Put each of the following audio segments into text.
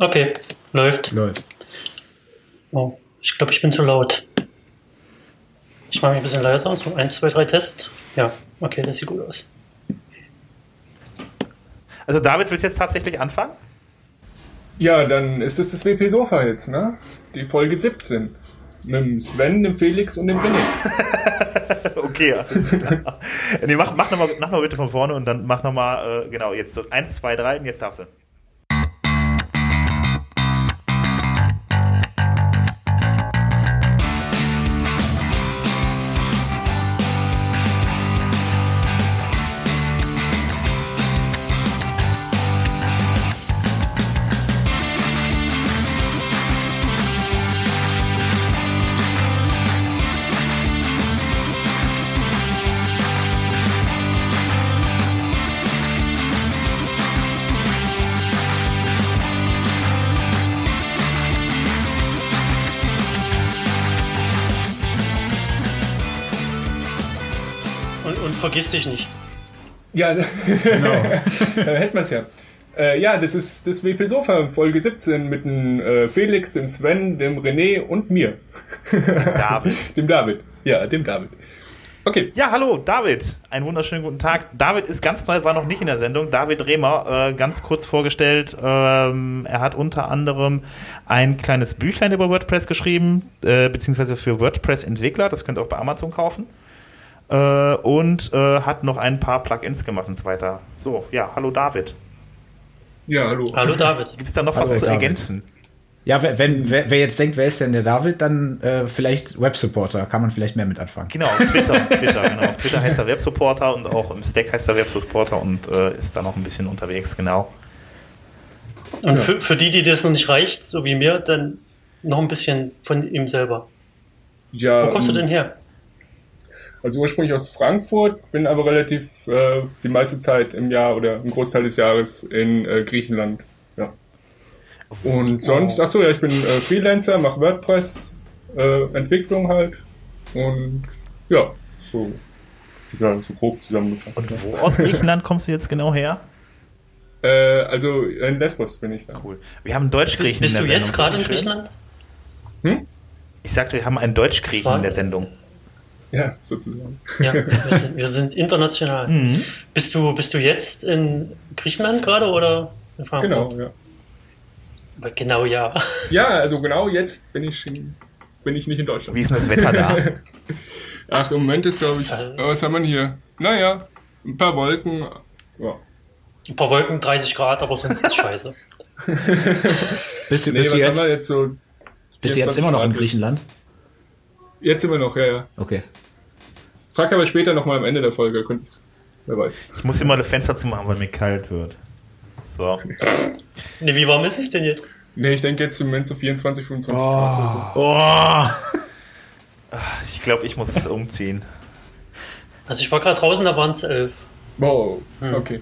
Okay, läuft. Läuft. Oh, ich glaube, ich bin zu laut. Ich mache mich ein bisschen leiser. So, 1, 2, 3 Test. Ja, okay, das sieht gut aus. Also David, willst du jetzt tatsächlich anfangen? Ja, dann ist es das WP Sofa jetzt, ne? Die Folge 17. Mit dem Sven, dem Felix und dem René. okay, alles klar. nee, mach, mach nochmal mach noch bitte von vorne und dann mach nochmal, äh, genau, jetzt so 1, 2, 3 und jetzt darfst du. Ja, genau. dann hätten wir es ja. Äh, ja, das ist das WP Sofa, Folge 17 mit dem äh, Felix, dem Sven, dem René und mir. David. dem David. Ja, dem David. Okay. Ja, hallo, David. Einen wunderschönen guten Tag. David ist ganz neu, war noch nicht in der Sendung. David Rehmer, äh, ganz kurz vorgestellt. Ähm, er hat unter anderem ein kleines Büchlein über WordPress geschrieben, äh, beziehungsweise für WordPress-Entwickler. Das könnt ihr auch bei Amazon kaufen. Äh, und äh, hat noch ein paar Plugins gemacht und so weiter. So, ja, hallo David. Ja, hallo. Hallo David. Gibt es da noch Hallo, was zu David. ergänzen? Ja, wenn, wenn wer, wer jetzt denkt, wer ist denn der David, dann äh, vielleicht Websupporter, kann man vielleicht mehr mit anfangen. Genau, Twitter, Twitter, genau. Auf Twitter heißt er Websupporter und auch im Stack heißt er Websupporter und äh, ist da noch ein bisschen unterwegs, genau. Und für, für die, die das noch nicht reicht, so wie mir, dann noch ein bisschen von ihm selber. Ja, Wo kommst du ähm, denn her? Also ursprünglich aus Frankfurt, bin aber relativ äh, die meiste Zeit im Jahr oder im Großteil des Jahres in äh, Griechenland. Ja. Und sonst, ach so, ja, ich bin äh, Freelancer, mache WordPress, äh, Entwicklung halt. Und ja, so, ja, so grob zusammengefasst. Und wo aus Griechenland kommst du jetzt genau her? Äh, also in Lesbos bin ich da. Cool. Wir haben einen Deutschgriechen Bist in du der jetzt Sendung. gerade in Das ist schön. Griechenland? Ich sagte, wir haben einen Deutschgriechen in der Sendung. Ja, sozusagen. Ja, wir sind, wir sind international. Mhm. Bist, du, bist du jetzt in Griechenland gerade oder in Frankfurt? Genau, ja. Aber Genau, ja. Ja, also genau jetzt bin ich, in, bin ich nicht in Deutschland. Wie ist denn das Wetter da? Ach, im Moment ist, glaube ich, Äh. was haben wir hier? Naja, ein paar Wolken. Ja. Ein paar Wolken, 30 Grad, aber sonst ist scheiße. Bist du, Nee, bist du jetzt, jetzt so? bist du jetzt 24 immer noch in? Griechenland? Jetzt immer noch, ja, ja. Okay. Frag aber später nochmal am Ende der Folge, könnt ihr's- wer weiß. Ich muss immer eine Fenster zumachen, weil mir kalt wird. So. Ne, wie warm ist es denn jetzt? Nee, ich denke jetzt im Moment so 24, 25 Grad. Oder Oh! Ich glaube, ich muss umziehen. Also ich war gerade draußen, da waren es elf. so. Wow, Hm. okay.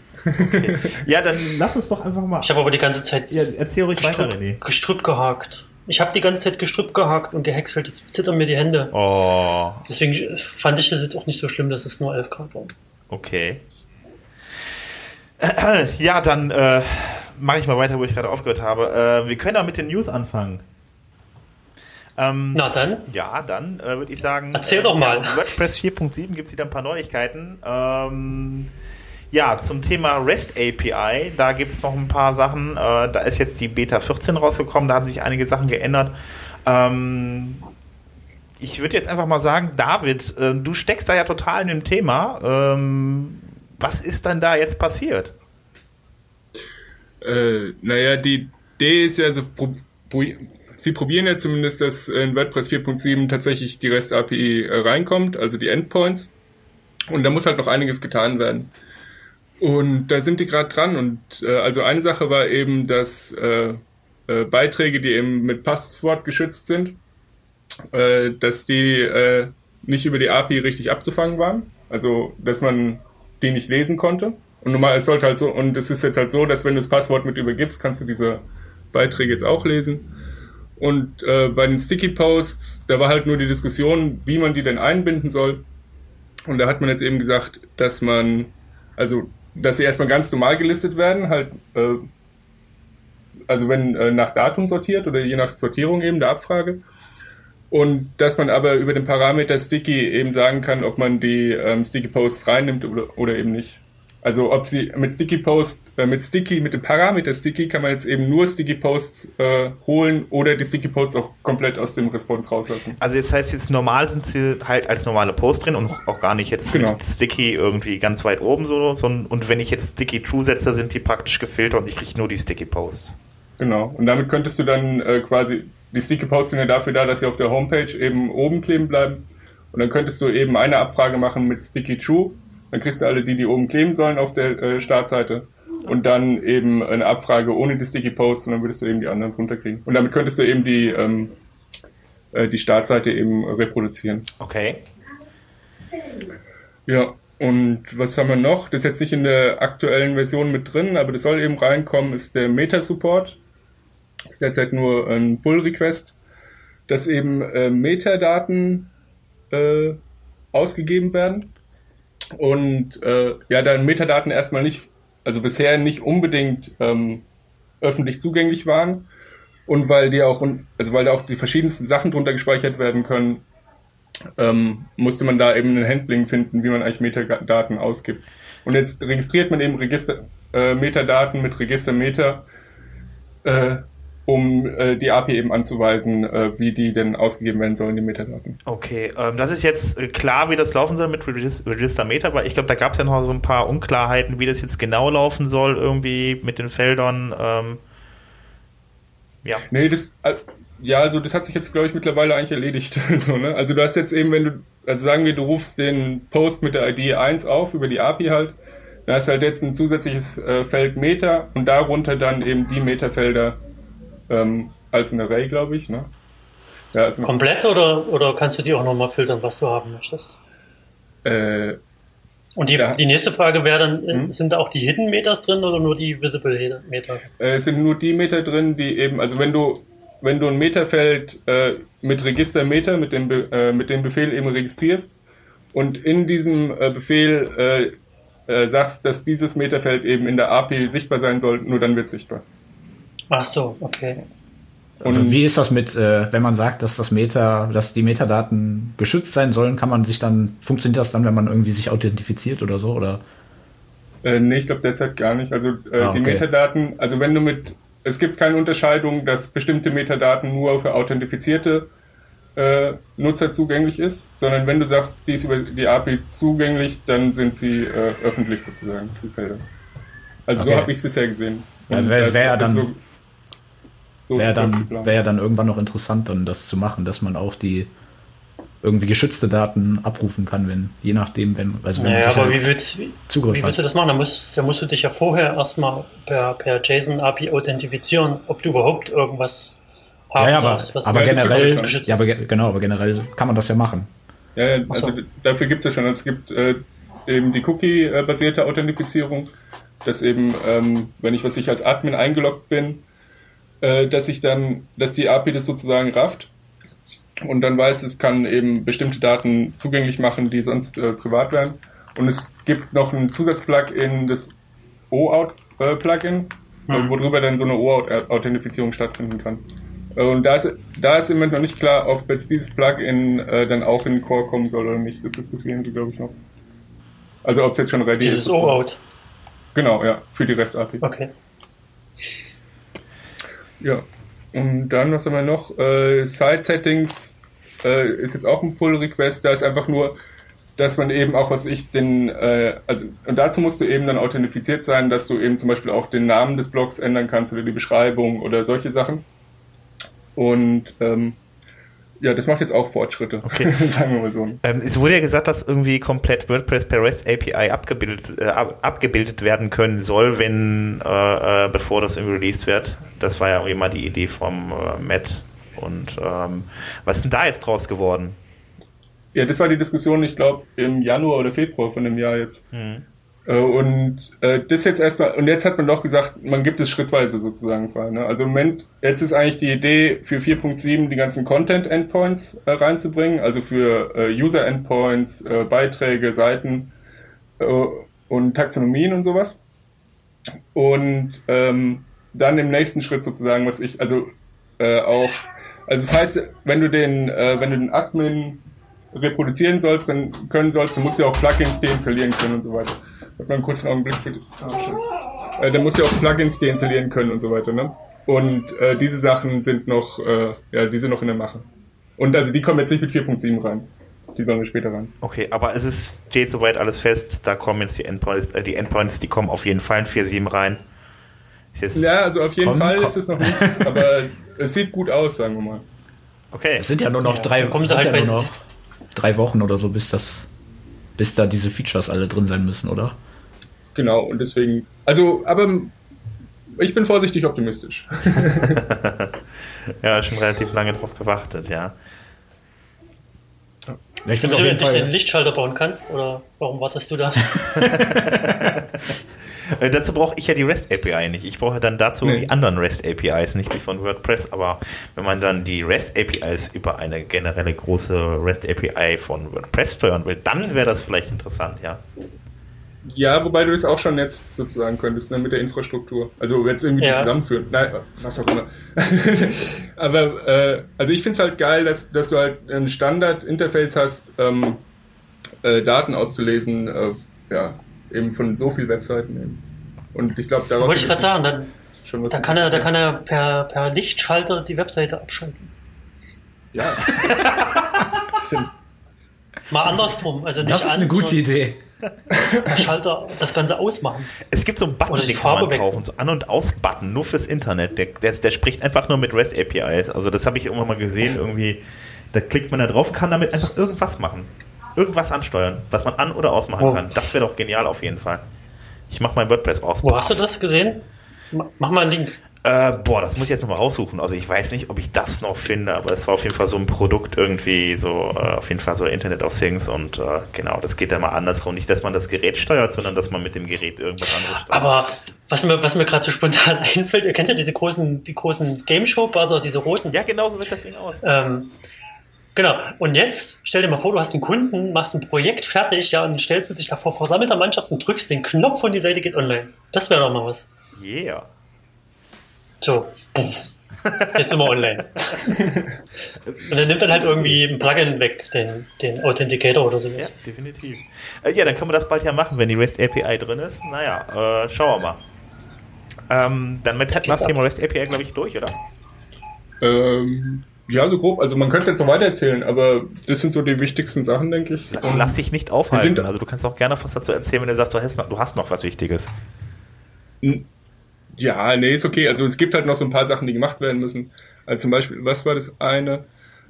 Ja, dann lass uns doch einfach mal. Ich habe aber die ganze Zeit Ja, erzähl ruhig weiter, Gestrüpp, René. Gestrüpp gehakt. Ich habe die ganze Zeit Gestrüpp gehakt und gehäckselt. Jetzt zittern mir die Hände. Oh, Deswegen fand ich das jetzt auch nicht so schlimm, dass es nur 11 Grad war. okay. Ja, dann äh, mache ich mal weiter, wo ich gerade aufgehört habe. Äh, wir können auch mit den News anfangen. Ähm, Na dann, Ja, dann äh, würde ich sagen. Erzähl äh, doch mal. Ja, WordPress 4.7 gibt es wieder ein paar Neuigkeiten. Ähm, ja, zum Thema REST API, da gibt es noch ein paar Sachen. Äh, da ist jetzt die Beta 14 rausgekommen, da haben sich einige Sachen geändert. Ähm, ich würde jetzt einfach mal sagen, David, äh, du steckst da ja total in dem Thema. Ähm, was ist denn da jetzt passiert? Äh, naja, die Idee ist ja, so, pro, pro, sie probieren ja zumindest, dass in WordPress 4.7 tatsächlich die REST API äh, reinkommt, also die Endpoints. Und da muss halt noch einiges getan werden. Und da sind die gerade dran. Und äh, also eine Sache war eben, dass äh, äh, Beiträge, die eben mit Passwort geschützt sind, äh, dass die äh, nicht über die API richtig abzufangen waren. Also, dass man die nicht lesen konnte. Und normal, es sollte halt so, und es ist jetzt halt so, dass wenn du das Passwort mit übergibst, kannst du diese Beiträge jetzt auch lesen. Und äh, bei den Sticky Posts, da war halt nur die Diskussion, wie man die denn einbinden soll. Und da hat man jetzt eben gesagt, dass man, also, dass sie erstmal ganz normal gelistet werden, halt, äh, also wenn äh, nach Datum sortiert oder je nach Sortierung eben der Abfrage. Und dass man aber über den Parameter Sticky eben sagen kann, ob man die ähm, Sticky Posts reinnimmt oder, oder eben nicht. Also ob sie mit Sticky Post, äh, mit Sticky, mit dem Parameter Sticky kann man jetzt eben nur Sticky Posts äh, holen oder die Sticky Posts auch komplett aus dem Response rauslassen. Also jetzt heißt jetzt normal sind sie halt als normale Post drin und auch gar nicht jetzt genau. mit Sticky irgendwie ganz weit oben so, sondern und wenn ich jetzt Sticky True setze, sind die praktisch gefiltert und ich kriege nur die Sticky Posts. Genau. Und damit könntest du dann äh, quasi die Sticky Posts sind ja dafür da, dass sie auf der Homepage eben oben kleben bleiben. Und dann könntest du eben eine Abfrage machen mit Sticky True dann kriegst du alle die, die oben kleben sollen auf der äh, Startseite. Und dann eben eine Abfrage ohne die Sticky Post und dann würdest du eben die anderen runterkriegen. Und damit könntest du eben die, ähm, äh, die Startseite eben reproduzieren. Okay. Ja, und was haben wir noch? Das ist jetzt nicht in der aktuellen Version mit drin, aber das soll eben reinkommen, ist der Meta-Support. Das ist derzeit nur ein Pull-Request, dass eben äh, Metadaten äh, ausgegeben werden und äh, ja, dann Metadaten erstmal nicht, also bisher nicht unbedingt ähm, öffentlich zugänglich waren und weil die auch, also weil da auch die verschiedensten Sachen drunter gespeichert werden können, ähm, musste man da eben ein Handling finden, wie man eigentlich Metadaten ausgibt. Und jetzt registriert man eben Register, äh, Metadaten mit Register Meta äh, um äh, die API eben anzuweisen, äh, wie die denn ausgegeben werden sollen, die Metadaten. Okay, ähm, das ist jetzt klar, wie das laufen soll mit Register Meta, weil ich glaube, da gab es ja noch so ein paar Unklarheiten, wie das jetzt genau laufen soll, irgendwie mit den Feldern. Ähm, ja. Nee, das, äh, ja, also das hat sich jetzt, glaube ich, mittlerweile eigentlich erledigt. so, ne? Also du hast jetzt eben, wenn du, also sagen wir, du rufst den Post mit der ID 1 auf, über die API halt, dann hast du halt jetzt ein zusätzliches äh, Feld Meta und darunter dann eben die Metafelder, ähm, als ein Array, glaube ich. Ne? Ja, als Komplett oder, oder kannst du die auch nochmal filtern, was du haben möchtest? Äh, und die, ja. die nächste Frage wäre dann, hm? sind auch die Hidden Meters drin oder nur die Visible Meters? Äh, es sind nur die Meter drin, die eben, also wenn du wenn du ein Meterfeld äh, mit Register Meter, mit dem, äh, mit dem Befehl eben registrierst und in diesem äh, Befehl äh, äh, sagst, dass dieses Meterfeld eben in der API sichtbar sein soll, nur dann wird sichtbar. Ach so, okay. Und wie ist das mit, äh, wenn man sagt, dass das Meta, dass die Metadaten geschützt sein sollen, kann man sich dann, funktioniert das dann, wenn man irgendwie sich authentifiziert oder so, oder? Äh, nee, ich glaube derzeit gar nicht. Also äh, ah, okay. die Metadaten, also wenn du mit, es gibt keine Unterscheidung, dass bestimmte Metadaten nur für authentifizierte äh, Nutzer zugänglich ist, sondern wenn du sagst, die ist über die API zugänglich, dann sind sie äh, öffentlich sozusagen, die Felder. Also okay. so habe ich es bisher gesehen. Also wäre wär dann, so, so wäre dann, wär dann irgendwann noch interessant, dann das zu machen, dass man auch die irgendwie geschützte Daten abrufen kann, wenn, je nachdem, wenn, also wenn naja, aber wie willst, Zugriff wie willst du das machen? Da musst, da musst du dich ja vorher erstmal per, per JSON-API authentifizieren, ob du überhaupt irgendwas haben ja, ja, aber, darfst, aber generell, ja, aber genau, aber generell kann man das ja machen. Ja, also so. dafür gibt es ja schon, es gibt äh, eben die Cookie-basierte Authentifizierung, dass eben, ähm, wenn ich was ich als Admin eingeloggt bin, äh, dass ich dann, dass die API das sozusagen rafft und dann weiß, es kann eben bestimmte Daten zugänglich machen, die sonst äh, privat wären. Und es gibt noch ein Zusatzplugin, das OAuth-Plugin, äh, mhm. worüber dann so eine OAuth-Authentifizierung stattfinden kann. Äh, und da ist, da ist im Moment noch nicht klar, ob jetzt dieses Plugin äh, dann auch in den Core kommen soll oder nicht. Das diskutieren sie, glaube ich, noch. Also ob es jetzt schon ready dieses ist. Dieses OAuth. Genau, ja, für die REST-API. Okay. Ja, und dann, was haben wir noch? Äh, Side-Settings äh, ist jetzt auch ein Pull-Request. Da ist einfach nur, dass man eben auch, was ich den, äh, also, und dazu musst du eben dann authentifiziert sein, dass du eben zum Beispiel auch den Namen des Blogs ändern kannst oder die Beschreibung oder solche Sachen. Und ähm, ja, das macht jetzt auch Fortschritte, okay. sagen wir mal so. Ähm, es wurde ja gesagt, dass irgendwie komplett WordPress per REST API abgebildet, äh, abgebildet werden können soll, wenn, äh, äh, bevor das irgendwie released wird. Das war ja irgendwie mal die Idee vom äh, Matt. Und ähm, was ist denn da jetzt draus geworden? Ja, das war die Diskussion, ich glaube, im Januar oder Februar von dem Jahr jetzt. Mhm. Äh, und äh, das jetzt erstmal, und jetzt hat man doch gesagt, man gibt es schrittweise sozusagen frei. Ne? Also im Moment, jetzt ist eigentlich die Idee für 4.7 die ganzen Content-Endpoints äh, reinzubringen, also für äh, User-Endpoints, äh, Beiträge, Seiten äh, und Taxonomien und sowas. Und ähm, dann im nächsten Schritt sozusagen, was ich, also äh, auch, also das heißt, wenn du den, äh, wenn du den Admin reproduzieren sollst, dann können sollst, dann musst du auch Plugins deinstallieren können und so weiter. Warte mal einen kurzen Augenblick bitte. Oh, äh, dann musst du auch Plugins deinstallieren können und so weiter, ne? Und äh, diese Sachen sind noch, äh, ja, die sind noch in der Mache. Und also die kommen jetzt nicht mit 4.7 rein. Die sollen wir später rein. Okay, aber es ist, steht soweit alles fest, da kommen jetzt die Endpoints, äh, die Endpoints, die kommen auf jeden Fall in 4.7 rein. ja, also auf jeden komm, Fall komm. ist es noch nicht, aber es sieht gut aus, sagen wir mal. Okay. Es sind ja nur noch ja, drei, kommen sie halt ja nur noch drei Wochen oder so, bis das, bis da diese Features alle drin sein müssen, oder? Genau, und deswegen, also, aber ich bin vorsichtig optimistisch. ja, schon relativ lange drauf gewartet, ja. Ja, ich Wenn du endlich den Lichtschalter bauen kannst, oder warum wartest du da? Äh, dazu brauche ich ja die REST API nicht. Ich brauche dann dazu nee. die anderen REST APIs, nicht die von WordPress. Aber wenn man dann die REST APIs über eine generelle große REST API von WordPress steuern will, dann wäre das vielleicht interessant, ja. Ja, wobei du das auch schon jetzt sozusagen könntest, ne, mit der Infrastruktur. Also jetzt irgendwie ja. zusammenführen. Nein, was auch immer. Aber äh, also ich finde es halt geil, dass, dass du halt ein Standard-Interface hast, ähm, äh, Daten auszulesen, äh, ja, eben von so vielen Webseiten eben. Und ich glaube, daraus. Wollte ich gerade sagen, dann, da, kann er, da kann er per, per Lichtschalter die Webseite abschalten. Ja. Mal andersrum. Also nicht das ist eine gute Idee. Schalter das Ganze ausmachen. Es gibt so einen Button, den kann man kaufen, so An- und Aus-Button, nur fürs Internet. Der, der, der, spricht einfach nur mit REST APIs. Also das habe ich irgendwann mal gesehen, irgendwie, da klickt man da drauf, kann damit einfach irgendwas machen. Irgendwas ansteuern, was man an- oder ausmachen oh. kann. Das wäre doch genial auf jeden Fall. Ich mache mein WordPress aus. Wo hast du das gesehen? Mach mal einen Link. Äh, boah, das muss ich jetzt nochmal raussuchen. Also ich weiß nicht, ob ich das noch finde, aber es war auf jeden Fall so ein Produkt irgendwie, so äh, auf jeden Fall so Internet of Things und äh, genau, das geht dann mal andersrum. Nicht, dass man das Gerät steuert, sondern dass man mit dem Gerät irgendwas anderes steuert. Aber was mir, was mir gerade so spontan einfällt, ihr kennt ja diese großen, die großen Game Show Buzzer, diese roten. Ja, genau so sieht das Ding aus. Ähm, Genau. Und jetzt stell dir mal vor, du hast einen Kunden, machst ein Projekt fertig, ja, und dann stellst du dich da vor versammelter Mannschaft und drückst den Knopf und die Seite geht online. Das wäre doch mal was. Yeah. So, Jetzt sind wir online. Und dann nimmt dann halt irgendwie ein Plugin weg, den, den Authenticator oder so. Ja, definitiv. Äh, ja, dann können wir das bald ja machen, wenn die REST API drin ist. Naja, äh, schauen wir mal. Ähm, dann mit das Thema REST API, glaube ich, durch, oder? Ähm, ja, so grob. Also man könnte jetzt noch weiter erzählen, aber das sind so die wichtigsten Sachen, denke ich. Lass dich nicht aufhalten. Also du kannst auch gerne was dazu erzählen, wenn du sagst, du hast noch, du hast noch was Wichtiges. Ja, nee, ist okay. Also es gibt halt noch so ein paar Sachen, die gemacht werden müssen. Also zum Beispiel, was war das eine?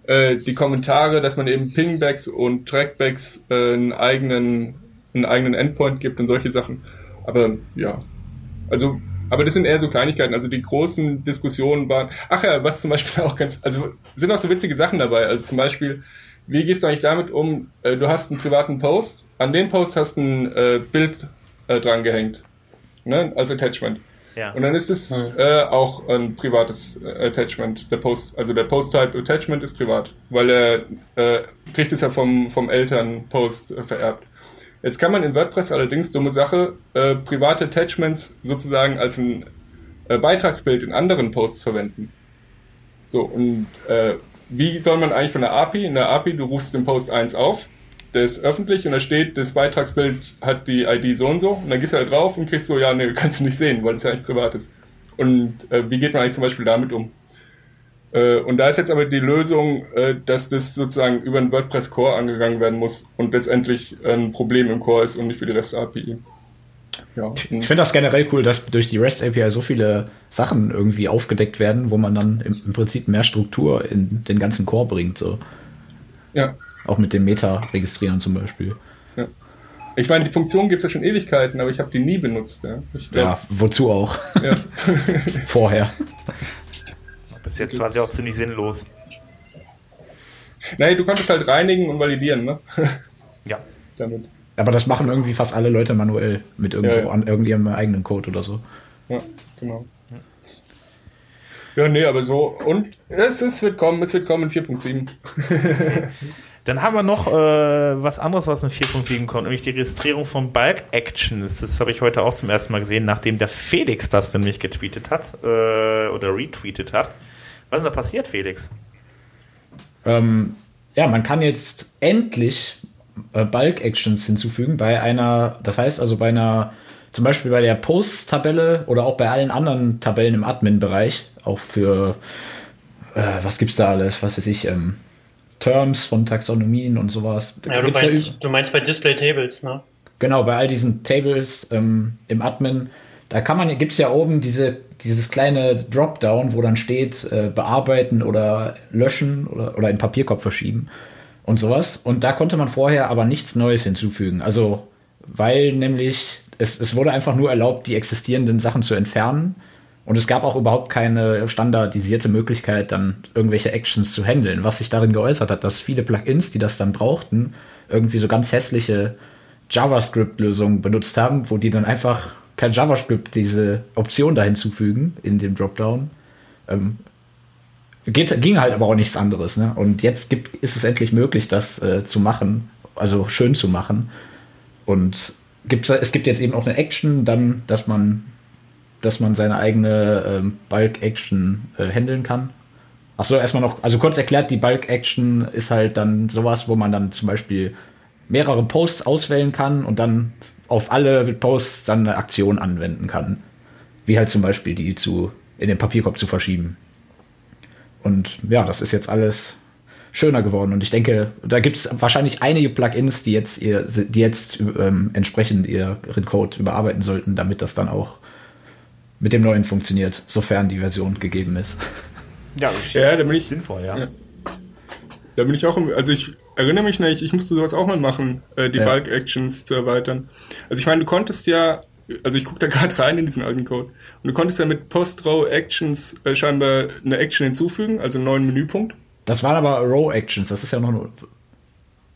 Äh, die Kommentare, dass man eben Pingbacks und Trackbacks äh, einen eigenen, einen eigenen Endpoint gibt und solche Sachen. Aber ja, also, aber das sind eher so Kleinigkeiten. Also die großen Diskussionen waren, ach ja, was zum Beispiel auch ganz, also sind auch so witzige Sachen dabei. Also zum Beispiel, wie gehst du eigentlich damit um? Äh, du hast einen privaten Post, an den Post hast ein äh, Bild äh, dran gehängt, ne, als Attachment. Ja. Und dann ist es äh, auch ein privates äh, Attachment. Der Post, also der Post-Type Attachment ist privat, weil er äh, kriegt es ja vom, vom Eltern-Post äh, vererbt. Jetzt kann man in WordPress allerdings, dumme Sache, äh, private Attachments sozusagen als ein äh, Beitragsbild in anderen Posts verwenden. So, und äh, wie soll man eigentlich von der API? In der API, du rufst den Post 1 auf, der ist öffentlich und da steht, das Beitragsbild hat die ID so und so und dann gehst du halt drauf und kriegst so, ja, nee, kannst du nicht sehen, weil es ja eigentlich privat ist. Und äh, wie geht man eigentlich zum Beispiel damit um? Äh, und da ist jetzt aber die Lösung, äh, dass das sozusagen über einen WordPress Core angegangen werden muss und letztendlich ein Problem im Core ist und nicht für die REST API. Ja. Ich finde das generell cool, dass durch die REST API so viele Sachen irgendwie aufgedeckt werden, wo man dann im, im Prinzip mehr Struktur in den ganzen Core bringt. So. Ja, auch mit dem Meta registrieren zum Beispiel. Ja. Ich meine, die Funktion gibt es ja schon Ewigkeiten, aber ich habe die nie benutzt. Ja, glaub, ja wozu auch? Ja. Vorher. Bis jetzt war sie auch ziemlich sinnlos. Nein, du konntest halt reinigen und validieren, ne? Ja. Damit. Aber das machen irgendwie fast alle Leute manuell mit irgendwo ja, ja. an irgendeinem eigenen Code oder so. Ja, genau. Ja, nee, aber so. Und es, es wird kommen, es wird kommen 4.7. Dann haben wir noch äh, was anderes, was in 4.7 kommt, nämlich die Registrierung von Bulk Actions. Das habe ich heute auch zum ersten Mal gesehen, nachdem der Felix das nämlich getweetet hat äh, oder retweetet hat. Was ist da passiert, Felix? Ähm, ja, man kann jetzt endlich äh, Bulk Actions hinzufügen bei einer, das heißt also bei einer, zum Beispiel bei der Post-Tabelle oder auch bei allen anderen Tabellen im Admin-Bereich, auch für, äh, was gibt's da alles, was weiß ich, ähm, Terms von Taxonomien und sowas. Ja, du, meinst, ja du meinst bei Display Tables, ne? Genau, bei all diesen Tables ähm, im Admin, da kann man, gibt's ja oben diese, dieses kleine Dropdown, wo dann steht, äh, bearbeiten oder löschen oder, oder in Papierkorb verschieben und sowas. Und da konnte man vorher aber nichts Neues hinzufügen. Also, weil nämlich es, es wurde einfach nur erlaubt, die existierenden Sachen zu entfernen. Und es gab auch überhaupt keine standardisierte Möglichkeit, dann irgendwelche Actions zu handeln, was sich darin geäußert hat, dass viele Plugins, die das dann brauchten, irgendwie so ganz hässliche JavaScript-Lösungen benutzt haben, wo die dann einfach per JavaScript diese Option da hinzufügen in dem Dropdown. Ähm, Geht, ging halt aber auch nichts anderes. Ne? Und jetzt gibt, ist es endlich möglich, das äh, zu machen, also schön zu machen. Und es gibt jetzt eben auch eine Action, dann, dass man, dass man seine eigene ähm, Bulk-Action äh, handeln kann. Achso, erstmal noch, also kurz erklärt, die Bulk-Action ist halt dann sowas, wo man dann zum Beispiel mehrere Posts auswählen kann und dann auf alle Posts dann eine Aktion anwenden kann. Wie halt zum Beispiel die zu, in den Papierkorb zu verschieben. Und ja, das ist jetzt alles schöner geworden. Und ich denke, da gibt es wahrscheinlich einige Plugins, die jetzt ihr, die jetzt ähm, entsprechend ihren Code überarbeiten sollten, damit das dann auch mit dem neuen funktioniert, sofern die Version gegeben ist. Ja, ja da bin ich sinnvoll, ja. ja. Da bin ich auch, also ich erinnere mich nicht, ich musste sowas auch mal machen, äh, die ja. Bulk Actions zu erweitern. Also ich meine, du konntest ja also ich gucke da gerade rein in diesen alten Code. Und du konntest ja mit Post-Row-Actions äh, scheinbar eine Action hinzufügen, also einen neuen Menüpunkt. Das waren aber Row-Actions, das ist ja noch nur.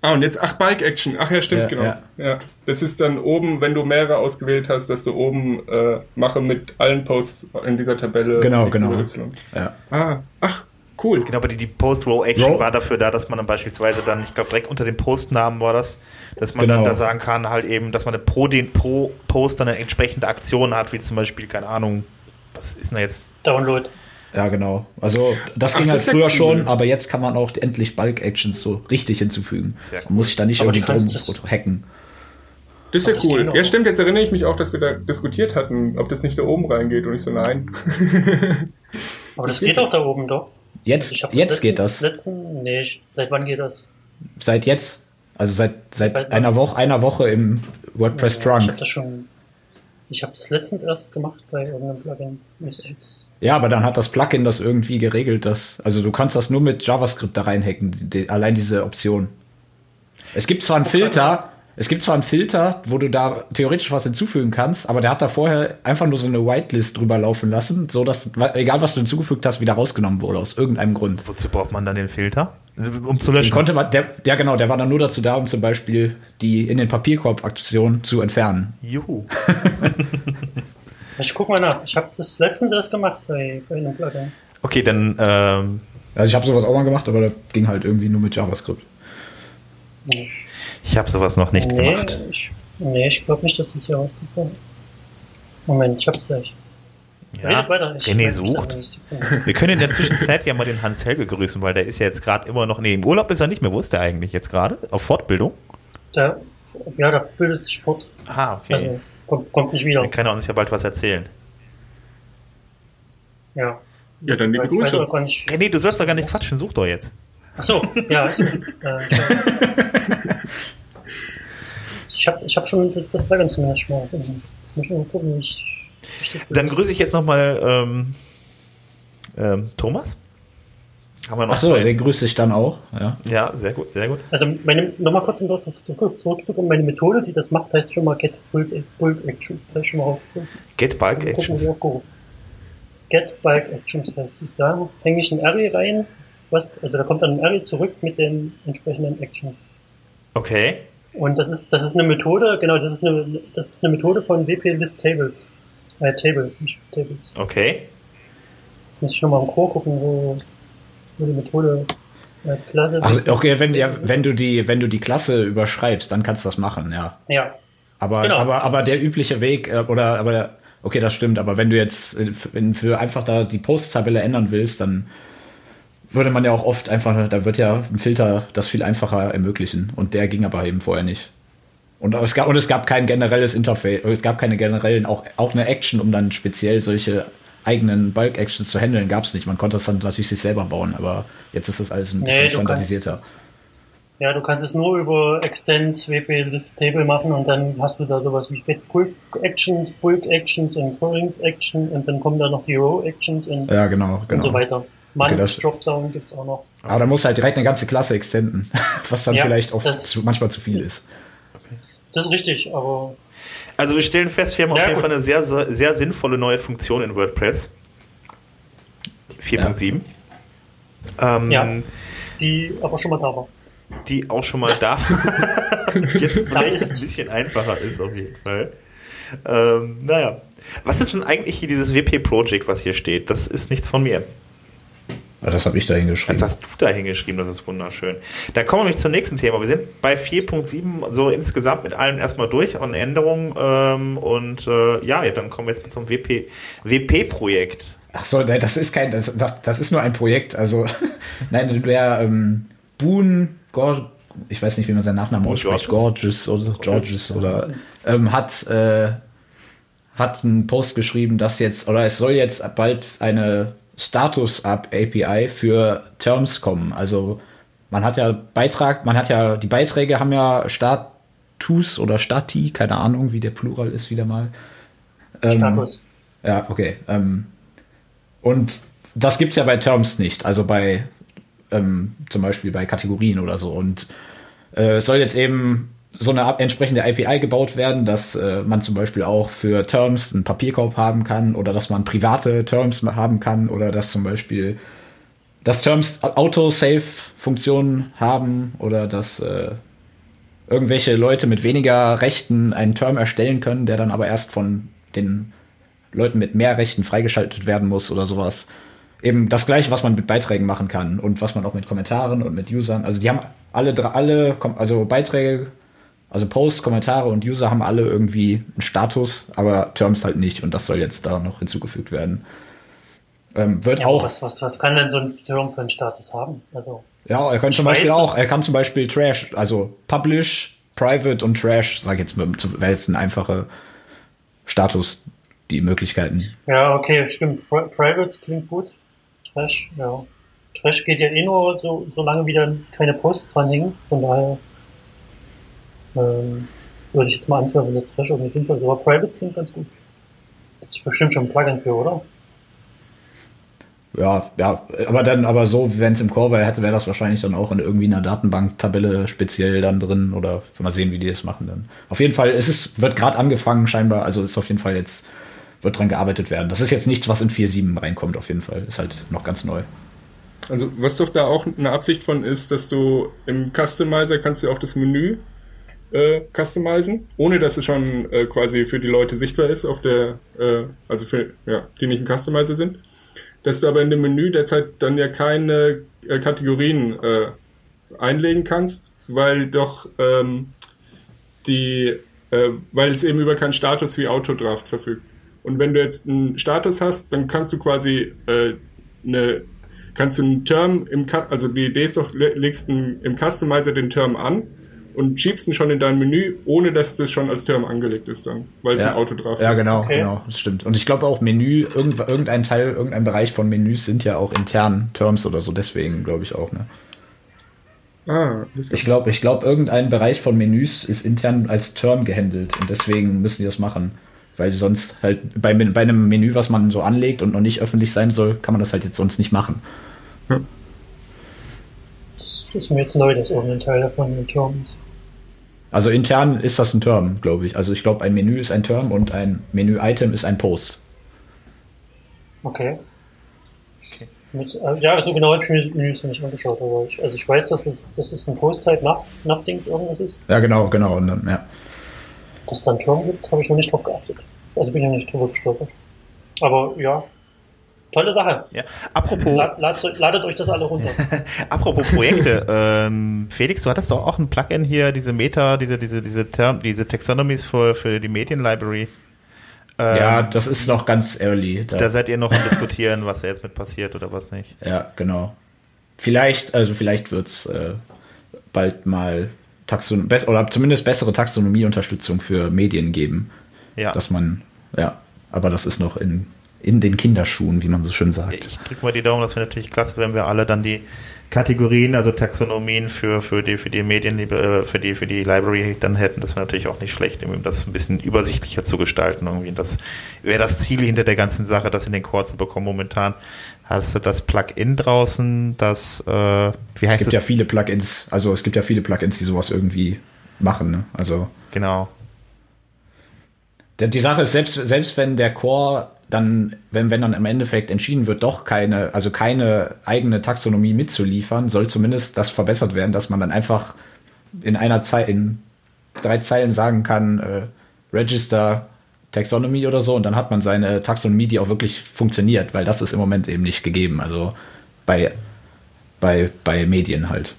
Ah, und jetzt, ach, Bulk-Action. Ach ja, stimmt, ja, genau. Ja. ja. Das ist dann oben, wenn du mehrere ausgewählt hast, dass du oben äh, mache mit allen Posts in dieser Tabelle. Genau, genau. Ja. Ah, ach, Cool. Genau, aber die, die Post-Row-Action war dafür da, dass man dann beispielsweise dann, ich glaube, direkt unter dem Postnamen war das, dass man genau. dann da sagen kann, halt eben, dass man pro, den, pro Post dann eine entsprechende Aktion hat, wie zum Beispiel, keine Ahnung, was ist denn jetzt? Download. Ja, genau. Also das Ach, ging halt das früher cool. schon, aber jetzt kann man auch endlich Bulk-Actions so richtig hinzufügen. Sehr Man muss sich da nicht aber irgendwie drum hacken. Das ist ja cool. Ja, stimmt, jetzt erinnere ich mich auch, dass wir da diskutiert hatten, ob das nicht da oben reingeht und ich so, nein. aber das, das geht doch da oben doch. Jetzt, jetzt letztens, geht das. Letzten, nee, ich, seit wann geht das? Seit jetzt. Also seit, seit, seit einer Woche, einer Woche im WordPress ja, Trunk. Ich habe das schon. Ich habe das letztens erst gemacht bei irgendeinem Plugin. Ja, aber dann hat das Plugin das irgendwie geregelt, dass, also du kannst das nur mit JavaScript da reinhacken, die, allein diese Option. Es gibt zwar einen Filter, es gibt zwar einen Filter, wo du da theoretisch was hinzufügen kannst, aber der hat da vorher einfach nur so eine Whitelist drüber laufen lassen, so dass egal was du hinzugefügt hast, wieder rausgenommen wurde aus irgendeinem Grund. Wozu braucht man dann den Filter? Um zu löschen? Den konnte man, der, ja genau, der war dann nur dazu da, um zum Beispiel die in den Papierkorb-Aktionen zu entfernen. Juhu. ich guck mal nach. Ich habe das letztens erst gemacht bei, bei einem Plugin. Okay, dann. Ähm also ich habe sowas auch mal gemacht, aber das ging halt irgendwie nur mit JavaScript. Ich ich habe sowas noch nicht nee, gemacht. Ich, nee, ich glaube nicht, dass das hier rausgekommen Moment, ich hab's gleich. Ja, René sucht. Wir können in der Zwischenzeit ja mal den Hans Helge grüßen, weil der ist ja jetzt gerade immer noch. Nee, im Urlaub ist er nicht mehr. Wo ist der eigentlich jetzt gerade? Auf Fortbildung? Der, ja, der bildet sich fort. Ah, okay. Also, kommt, kommt nicht wieder. Dann kann er uns ja bald was erzählen. Ja. Ja, dann liebe Grüße. René, du sollst doch gar nicht quatschen. Such doch jetzt. Ach so, ja. Ich, äh, ich habe ich hab schon das Plugin zumindest schon mal. Ich muss mal gucken, wie ich. Dann grüße ich jetzt nochmal ähm, ähm, Thomas. Haben wir noch Ach so, den grüße ich dann auch. Ja, ja sehr gut, sehr gut. Also meine, nochmal kurz zurückzukommen, meine Methode, die das macht, heißt schon mal Get Bulk, Bulk Action. Das heißt schon mal rausgefunden. Get Bulk Action. Get Bulk Actions heißt die. Da hänge ich ein Array rein, was, also da kommt dann ein Array zurück mit den entsprechenden Actions. Okay. Und das ist, das ist eine Methode, genau, das ist eine, das ist eine Methode von WP List Tables. Äh, Table, nicht Tables. Okay. Jetzt muss ich nochmal im Core gucken, wo, wo die Methode. Klasse. Also, okay, wenn, ja, wenn du die, wenn du die Klasse überschreibst, dann kannst du das machen, ja. Ja. Aber, genau. aber, aber der übliche Weg, äh, oder, aber, okay, das stimmt, aber wenn du jetzt äh, wenn für einfach da die Post-Tabelle ändern willst, dann würde man ja auch oft einfach, da wird ja ein Filter das viel einfacher ermöglichen. Und der ging aber eben vorher nicht. Und es gab, und es gab kein generelles Interface, es gab keine generellen, auch, auch eine Action, um dann speziell solche eigenen Bulk-Actions zu handeln, gab es nicht. Man konnte das dann natürlich sich selber bauen, aber jetzt ist das alles ein bisschen nee, standardisierter. Kannst, ja, du kannst es nur über Extends WP List Table machen und dann hast du da sowas wie Get Bulk Actions, Bulk Actions und Current Action und dann kommen da noch die Row Actions und, ja, genau, genau. und so weiter. Months okay, Dropdown gibt es auch noch. Aber da muss halt direkt eine ganze Klasse extenden, was dann ja, vielleicht auch zu, manchmal zu viel ist. Das ist richtig, aber. Also wir stellen fest, wir haben ja, auf jeden gut. Fall eine sehr, sehr sinnvolle neue Funktion in WordPress. 4.7. Ja. Ähm, ja, die aber schon mal da war. Die auch schon mal da war. Jetzt vielleicht ein bisschen einfacher ist auf jeden Fall. Ähm, naja. Was ist denn eigentlich hier dieses WP-Project, was hier steht? Das ist nicht von mir. Ja, das habe ich da hingeschrieben. Das hast du da hingeschrieben, das ist wunderschön. Dann kommen wir nämlich zum nächsten Thema. Wir sind bei 4.7 so insgesamt mit allem erstmal durch an Änderungen ähm, und äh, ja, dann kommen wir jetzt zum WP, WP-Projekt. Ach so, nein, das ist kein, das, das, das ist nur ein Projekt. Also, nein, der ähm, Boone, Gord, ich weiß nicht, wie man seinen Nachnamen ausspricht, Gorgeous oder Georges oder ähm, hat äh, hat einen Post geschrieben, dass jetzt oder es soll jetzt bald eine Status-Up-API für Terms kommen. Also man hat ja Beitrag, man hat ja, die Beiträge haben ja Status oder Stati, keine Ahnung, wie der Plural ist wieder mal. Ähm, Status. Ja, okay. Ähm, und das gibt's ja bei Terms nicht, also bei ähm, zum Beispiel bei Kategorien oder so. Und äh, soll jetzt eben so eine entsprechende API gebaut werden, dass äh, man zum Beispiel auch für Terms einen Papierkorb haben kann oder dass man private Terms haben kann oder dass zum Beispiel dass Terms Auto-Save-Funktionen haben oder dass äh, irgendwelche Leute mit weniger Rechten einen Term erstellen können, der dann aber erst von den Leuten mit mehr Rechten freigeschaltet werden muss oder sowas. Eben das gleiche, was man mit Beiträgen machen kann und was man auch mit Kommentaren und mit Usern. Also die haben alle alle also Beiträge also Posts, Kommentare und User haben alle irgendwie einen Status, aber Terms halt nicht und das soll jetzt da noch hinzugefügt werden. Ähm, wird ja, auch. Was, was, was kann denn so ein Term für einen Status haben? Also, ja, er kann zum Beispiel auch, er kann zum Beispiel Trash, also Publish, Private und Trash, sag ich jetzt, wäre jetzt ein einfacher Status, die Möglichkeiten. Ja, okay, stimmt. Pri Private klingt gut. Trash, ja. Trash geht ja eh nur so, solange wieder keine Posts dranhängen, von daher ähm, würde ich jetzt mal anzweifeln, dass Trash irgendwie sinnvoll ist. Aber Private klingt ganz gut. Gibt es bestimmt schon ein Plugin für, oder? Ja, ja, aber dann, aber so, wenn es im Core wäre, hätte, wäre das wahrscheinlich dann auch in irgendwie einer Datenbank-Tabelle speziell dann drin oder mal sehen, wie die das machen dann. Auf jeden Fall, es ist, wird gerade angefangen scheinbar, also ist auf jeden Fall jetzt, wird dran gearbeitet werden. Das ist jetzt nichts, was in 4.7 reinkommt, auf jeden Fall. Ist halt noch ganz neu. Also, was doch da auch eine Absicht von ist, dass du im Customizer kannst du auch das Menü äh, customizen, ohne dass es schon äh, quasi für die Leute sichtbar ist, auf der, äh, also für, ja, die nicht ein Customizer sind. Dass du aber in dem Menü derzeit dann ja keine äh, Kategorien äh, einlegen kannst, weil doch ähm, die, äh, weil es eben über keinen Status wie Autodraft verfügt. Und wenn du jetzt einen Status hast, dann kannst du quasi äh, eine kannst du einen Term im, also die Idee ist doch, legst einen, im Customizer den Term an und schiebst ihn schon in dein Menü, ohne dass das schon als Term angelegt ist dann, weil es ja. ein Auto drauf ist. Ja, genau, okay. genau, das stimmt. Und ich glaube auch Menü, irgendein Teil, irgendein Bereich von Menüs sind ja auch intern Terms oder so, deswegen glaube ich auch, ne? Ah, ich glaube, ich glaube, irgendein Bereich von Menüs ist intern als Term gehandelt und deswegen müssen die das machen. Weil sonst halt bei, bei einem Menü, was man so anlegt und noch nicht öffentlich sein soll, kann man das halt jetzt sonst nicht machen. Hm. Das ist mir jetzt neu, dass irgendein Teil davon ein Term ist. Also intern ist das ein Term, glaube ich. Also ich glaube, ein Menü ist ein Term und ein Menü-Item ist ein Post. Okay. okay. Also, ja, so genau habe ich mir Menüs nicht angeschaut. Aber ich, also ich weiß, dass es, dass es ein Post-Type Nav-Dings irgendwas ist. Ja, genau, genau. Und dann, ja. Dass es da einen Term gibt, habe ich noch nicht drauf geachtet. Also bin ich noch nicht drüber gestolpert. Aber ja, tolle Sache. Ja. Apropos. Lad, lad, ladet euch das alle runter. Apropos Projekte. ähm, Felix, du hattest doch auch ein Plugin hier, diese Meta, diese, diese, diese, Term, diese Taxonomies für, für die Medienlibrary. Ähm, ja, das ist noch ganz early. Da, da seid ihr noch am diskutieren, was da jetzt mit passiert oder was nicht. Ja, genau. Vielleicht, also vielleicht wird's äh, bald mal Taxon oder zumindest bessere Taxonomieunterstützung für Medien geben. Ja. Dass man, ja, aber das ist noch in in den Kinderschuhen, wie man so schön sagt. Ich drücke mal die Daumen, das wäre natürlich klasse, wenn wir alle dann die Kategorien, also Taxonomien für, für die, für die Medien, äh, für die, für die Library dann hätten. Das wäre natürlich auch nicht schlecht, um das ein bisschen übersichtlicher zu gestalten. Irgendwie. Das wäre das Ziel hinter der ganzen Sache, das in den Core zu bekommen. Momentan hast du das Plugin draußen, das, äh, wie heißt Es gibt das? ja viele Plugins, also es gibt ja viele Plugins, die sowas irgendwie machen, ne? Also. Genau. Die Sache ist, selbst, selbst wenn der Core dann, wenn, wenn dann im Endeffekt entschieden wird, doch keine, also keine eigene Taxonomie mitzuliefern, soll zumindest das verbessert werden, dass man dann einfach in einer Zeit, in drei Zeilen sagen kann, äh, Register Taxonomy oder so, und dann hat man seine Taxonomie, die auch wirklich funktioniert, weil das ist im Moment eben nicht gegeben. Also bei, bei, bei Medien halt. Ja.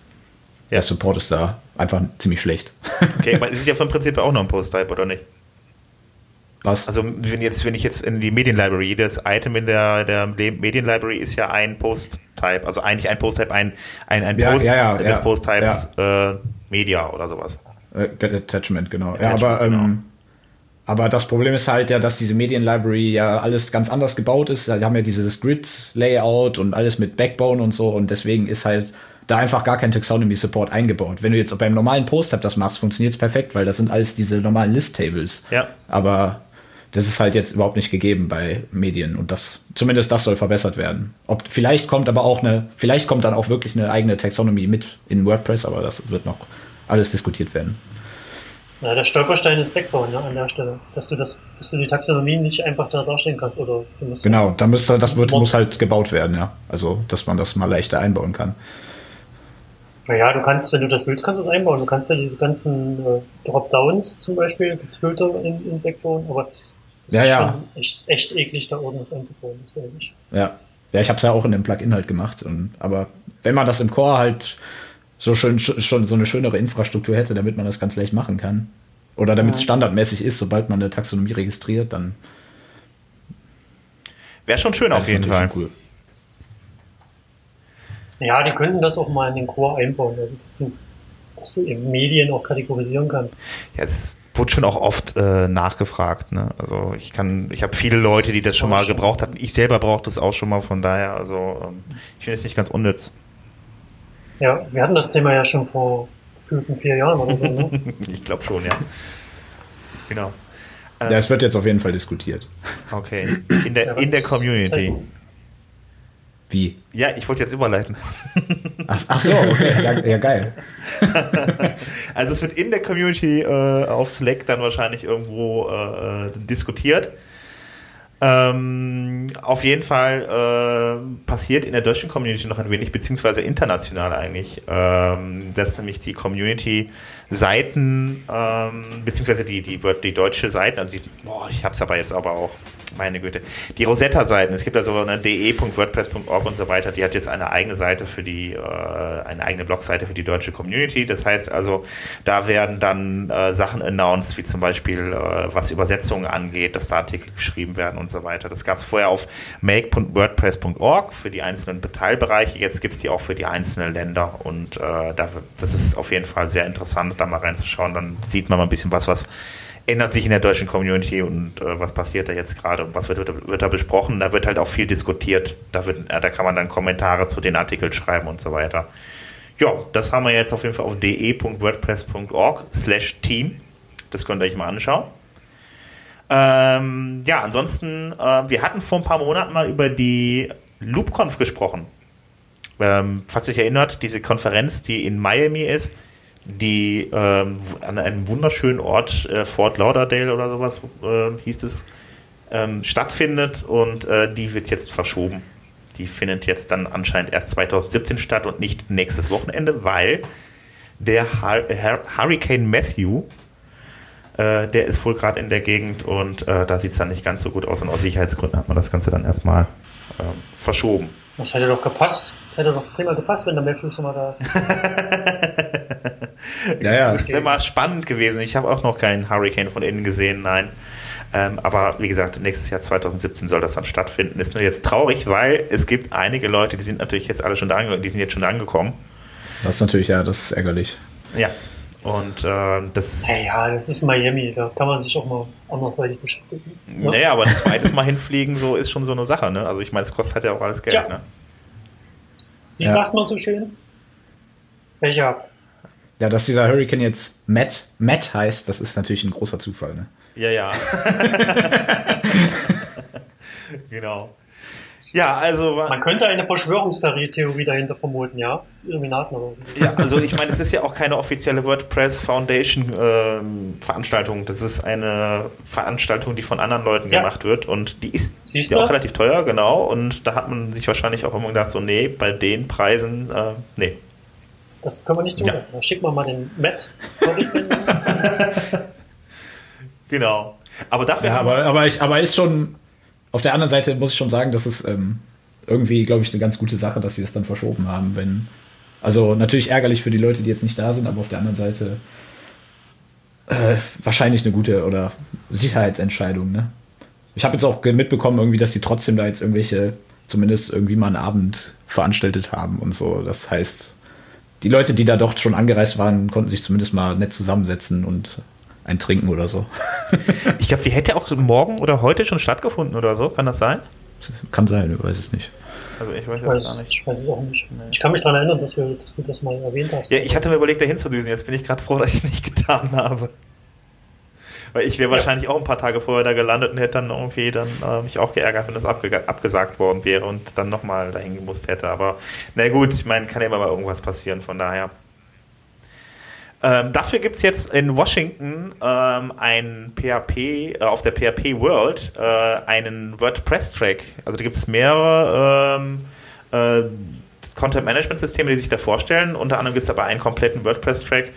Der Support ist da einfach ziemlich schlecht. Okay, aber es ist ja vom Prinzip auch noch ein Post-Type, oder nicht? Was? Also wenn jetzt, wenn ich jetzt in die Medienlibrary, jedes Item in der, der Medienlibrary ist ja ein Post-Type, also eigentlich ein Post-Type, ein, ein, ein Post ja, ja, ja, des Post-Types äh, Media oder sowas. Äh, Attachment, genau. Attachment, ja, aber, ähm, genau. aber das Problem ist halt ja, dass diese Medienlibrary ja alles ganz anders gebaut ist. Die haben ja dieses Grid-Layout und alles mit Backbone und so und deswegen ist halt da einfach gar kein Taxonomy-Support eingebaut. Wenn du jetzt beim normalen Post-Tab das machst, funktioniert es perfekt, weil das sind alles diese normalen List-Tables. Ja. Aber das ist halt jetzt überhaupt nicht gegeben bei Medien und das zumindest das soll verbessert werden. Ob vielleicht kommt aber auch eine, vielleicht kommt dann auch wirklich eine eigene Taxonomie mit in WordPress, aber das wird noch alles diskutiert werden. Ja, der Stolperstein ist Backbone ne, an der Stelle, dass du das, dass du die Taxonomie nicht einfach da darstellen kannst oder genau, da müsste das wird, muss halt gebaut werden, ja, also dass man das mal leichter einbauen kann. Naja, du kannst, wenn du das willst, kannst du es einbauen. Du kannst ja diese ganzen äh, Dropdowns zum Beispiel, gibt es Filter in, in Backbone, aber das ja, ist ja. schon echt, echt eklig, da ordentlich einzubauen, das wäre nicht. Ja. Ja, ich habe es ja auch in dem Plugin halt gemacht. Und, aber wenn man das im Core halt so schön schon so eine schönere Infrastruktur hätte, damit man das ganz leicht machen kann. Oder damit es ja. standardmäßig ist, sobald man eine Taxonomie registriert, dann. Wäre schon schön auf jeden Fall. Cool. Ja, die könnten das auch mal in den Core einbauen, also dass du, dass du eben Medien auch kategorisieren kannst. Jetzt wurde schon auch oft äh, nachgefragt. Ne? Also ich kann, ich habe viele Leute, die das schon mal gebraucht hatten. Ich selber brauchte es auch schon mal, von daher, also ähm, ich finde es nicht ganz unnütz. Ja, wir hatten das Thema ja schon vor gefühlten vier Jahren oder so. Ne? ich glaube schon, ja. Genau. ja, es wird jetzt auf jeden Fall diskutiert. Okay. In der, ja, in der Community. Wie? Ja, ich wollte jetzt überleiten. Ach, ach so, okay. Ja, ja, geil. also es wird in der Community äh, auf Slack dann wahrscheinlich irgendwo äh, diskutiert. Ähm, auf jeden Fall äh, passiert in der deutschen Community noch ein wenig, beziehungsweise international eigentlich, ähm, dass nämlich die Community-Seiten, ähm, beziehungsweise die, die, die deutsche Seiten, also die, boah, ich hab's aber jetzt aber auch meine Güte. Die Rosetta-Seiten, es gibt ja so eine de.wordpress.org und so weiter, die hat jetzt eine eigene Seite für die, äh, eine eigene Blogseite für die deutsche Community. Das heißt also, da werden dann äh, Sachen announced, wie zum Beispiel, äh, was Übersetzungen angeht, dass da Artikel geschrieben werden und so weiter. Das gab es vorher auf make.wordpress.org für die einzelnen Teilbereiche. Jetzt gibt es die auch für die einzelnen Länder und äh, da, das ist auf jeden Fall sehr interessant, da mal reinzuschauen. Dann sieht man mal ein bisschen was, was ändert sich in der deutschen Community und äh, was passiert da jetzt gerade und was wird, wird, da besprochen. Da wird halt auch viel diskutiert. Da, wird, äh, da kann man dann Kommentare zu den Artikeln schreiben und so weiter. Ja, das haben wir jetzt auf jeden Fall auf de.wordpress.org slash team. Das könnt ihr euch mal anschauen. Ähm, ja, ansonsten, äh, wir hatten vor ein paar Monaten mal über die LoopConf gesprochen. Ähm, falls ihr euch erinnert, diese Konferenz, die in Miami ist, die ähm, an einem wunderschönen Ort, äh, Fort Lauderdale oder sowas äh, hieß es, ähm, stattfindet und äh, die wird jetzt verschoben. Die findet jetzt dann anscheinend erst 2017 statt und nicht nächstes Wochenende, weil der Hur Hurricane Matthew, äh, der ist wohl gerade in der Gegend und äh, da sieht es dann nicht ganz so gut aus und aus Sicherheitsgründen hat man das Ganze dann erstmal äh, verschoben. Das hätte doch gepasst. Hätte doch prima gepasst, wenn der Matthew schon mal da ist. ja, ja. Das wäre mal spannend gewesen. Ich habe auch noch keinen Hurricane von innen gesehen, nein. Ähm, aber wie gesagt, nächstes Jahr 2017 soll das dann stattfinden. Ist nur jetzt traurig, weil es gibt einige Leute, die sind natürlich jetzt alle schon da, die sind jetzt schon angekommen. Das ist natürlich, ja, das ist ärgerlich. Ja. Und äh, das. Naja, das ist Miami, da kann man sich auch mal andersweitig beschäftigen. Ne? Naja, aber ein zweites Mal hinfliegen, so ist schon so eine Sache, ne? Also ich meine, es kostet halt ja auch alles Geld, ja. ne? Wie ja. sagt man so schön? Welche habt? Ja, dass dieser Hurricane jetzt Matt, Matt heißt, das ist natürlich ein großer Zufall, ne? Ja, ja. genau. Ja, also. Man könnte eine Verschwörungstheorie dahinter vermuten, ja? Illuminaten oder Ja, also ich meine, es ist ja auch keine offizielle WordPress Foundation ähm, Veranstaltung. Das ist eine Veranstaltung, die von anderen Leuten ja. gemacht wird und die ist Siehst ja auch relativ teuer, genau. Und da hat man sich wahrscheinlich auch immer gedacht, so, nee, bei den Preisen, äh, nee. Das können wir nicht zulassen. Ja. Schicken wir mal den Matt. genau. Aber dafür. Ja, aber, aber, ich, aber ist schon auf der anderen Seite muss ich schon sagen, dass es ähm, irgendwie, glaube ich, eine ganz gute Sache, dass sie das dann verschoben haben, wenn. Also natürlich ärgerlich für die Leute, die jetzt nicht da sind, aber auf der anderen Seite äh, wahrscheinlich eine gute oder Sicherheitsentscheidung, ne? Ich habe jetzt auch mitbekommen, irgendwie, dass sie trotzdem da jetzt irgendwelche, zumindest irgendwie mal einen Abend veranstaltet haben und so. Das heißt, die Leute, die da doch schon angereist waren, konnten sich zumindest mal nett zusammensetzen und ein Trinken oder so. ich glaube, die hätte auch morgen oder heute schon stattgefunden oder so. Kann das sein? Kann sein, ich weiß es nicht. Also ich weiß, ich weiß, gar nicht. Ich weiß es auch nicht. Nee. Ich kann mich daran erinnern, dass, wir, dass, du das mal erwähnt hast. Ja, ich hatte mir überlegt, da hinzudüsen. Jetzt bin ich gerade froh, dass ich nicht getan habe. Weil ich wäre ja. wahrscheinlich auch ein paar Tage vorher da gelandet und hätte dann irgendwie dann äh, mich auch geärgert, wenn das abge abgesagt worden wäre und dann nochmal dahin gemusst hätte. Aber na gut, ich meine, kann ja immer mal irgendwas passieren, von daher. Ähm, dafür gibt es jetzt in Washington ähm, ein PHP, äh, auf der PHP World, äh, einen WordPress-Track. Also da gibt es mehrere ähm, äh, Content-Management-Systeme, die sich da vorstellen. Unter anderem gibt es aber einen kompletten WordPress-Track.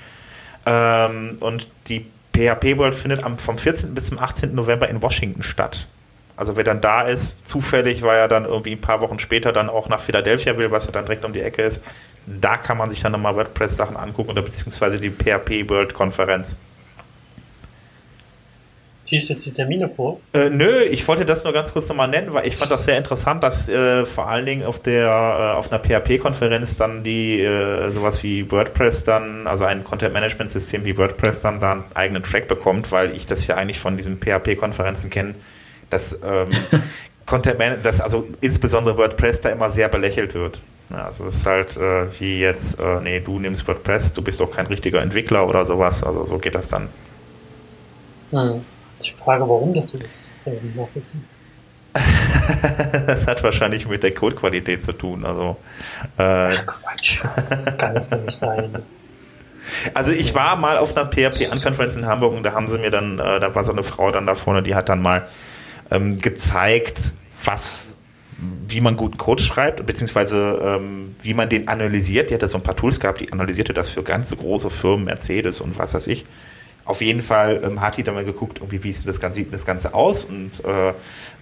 Ähm, und die PHP World findet am, vom 14. bis zum 18. November in Washington statt. Also wer dann da ist, zufällig, weil er dann irgendwie ein paar Wochen später dann auch nach Philadelphia will, was ja dann direkt um die Ecke ist, da kann man sich dann nochmal WordPress-Sachen angucken oder beziehungsweise die PHP World Konferenz. Ziehst du jetzt die Termine vor? Äh, nö, ich wollte das nur ganz kurz nochmal nennen, weil ich fand das sehr interessant, dass äh, vor allen Dingen auf der äh, auf einer PHP-Konferenz dann die äh, sowas wie WordPress dann, also ein Content-Management-System wie WordPress dann da einen eigenen Track bekommt, weil ich das ja eigentlich von diesen PHP-Konferenzen kenne, dass ähm, Content dass also insbesondere WordPress da immer sehr belächelt wird. Ja, also es ist halt äh, wie jetzt, äh, nee, du nimmst WordPress, du bist doch kein richtiger Entwickler oder sowas. Also so geht das dann. Hm. Ich frage, warum das so ist. das hat wahrscheinlich mit der Codequalität zu tun. Also, äh, Ach Quatsch, das kann das doch nicht sein. also ich war mal auf einer PHP-Unconference in Hamburg und da haben sie mir dann, äh, da war so eine Frau dann da vorne, die hat dann mal ähm, gezeigt, was, wie man guten Code schreibt, beziehungsweise ähm, wie man den analysiert. Die hatte so ein paar Tools gehabt, die analysierte das für ganz große Firmen, Mercedes und was weiß ich. Auf jeden Fall ähm, hat die dann mal geguckt, irgendwie, wie sieht das Ganze, sieht das Ganze aus und äh,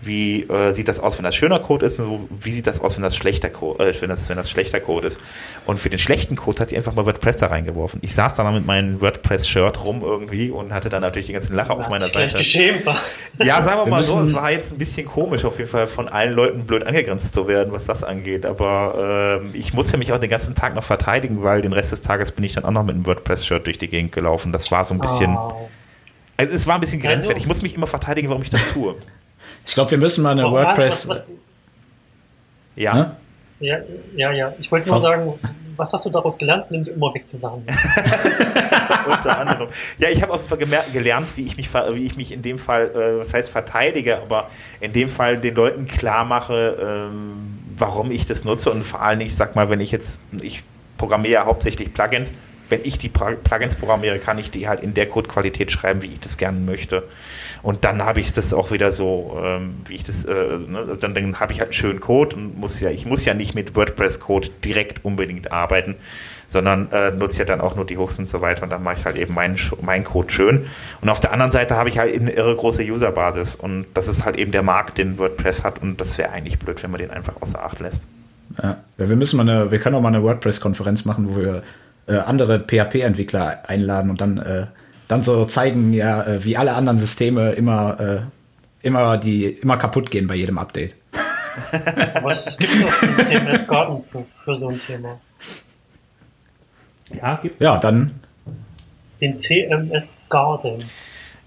wie äh, sieht das aus, wenn das schöner Code ist und wie sieht das aus, wenn das schlechter Code, äh, wenn das, wenn das schlechter Code ist. Und für den schlechten Code hat die einfach mal WordPress da reingeworfen. Ich saß dann mit meinem WordPress-Shirt rum irgendwie und hatte dann natürlich die ganzen Lacher auf meiner Seite. War. Ja, sagen wir, wir mal so, es war jetzt ein bisschen komisch, auf jeden Fall von allen Leuten blöd angegrenzt zu werden, was das angeht. Aber äh, ich musste mich auch den ganzen Tag noch verteidigen, weil den Rest des Tages bin ich dann auch noch mit einem WordPress-Shirt durch die Gegend gelaufen. Das war so ein bisschen. Oh. Also es war ein bisschen grenzwertig. Ich muss mich immer verteidigen, warum ich das tue. Ich glaube, wir müssen mal eine WordPress. Was, was, ja. Ne? ja. Ja, ja, Ich wollte nur sagen, was hast du daraus gelernt? Nimm dir immer weg zusammen. Unter anderem. Ja, ich habe auf jeden Fall gelernt, wie ich mich, wie ich mich in dem Fall, äh, was heißt verteidige, aber in dem Fall den Leuten klar mache, ähm, warum ich das nutze und vor allem, ich sag mal, wenn ich jetzt, ich programmiere ja hauptsächlich Plugins wenn ich die Plugins programmiere, kann ich die halt in der Codequalität schreiben, wie ich das gerne möchte. Und dann habe ich das auch wieder so, ähm, wie ich das, äh, ne, also dann, dann habe ich halt schönen Code und muss ja, ich muss ja nicht mit WordPress-Code direkt unbedingt arbeiten, sondern äh, nutze ja dann auch nur die Hooks und so weiter und dann mache ich halt eben meinen mein Code schön. Und auf der anderen Seite habe ich halt eben eine irre große Userbasis und das ist halt eben der Markt, den WordPress hat und das wäre eigentlich blöd, wenn man den einfach außer Acht lässt. Ja, wir müssen mal eine, wir können auch mal eine WordPress-Konferenz machen, wo wir äh, andere PHP-Entwickler einladen und dann, äh, dann so zeigen, ja, äh, wie alle anderen Systeme immer, äh, immer die immer kaputt gehen bei jedem Update. Aber es gibt doch CMS Garden für, für so ein Thema. Ja, gibt's. Ja, dann. Den CMS Garden.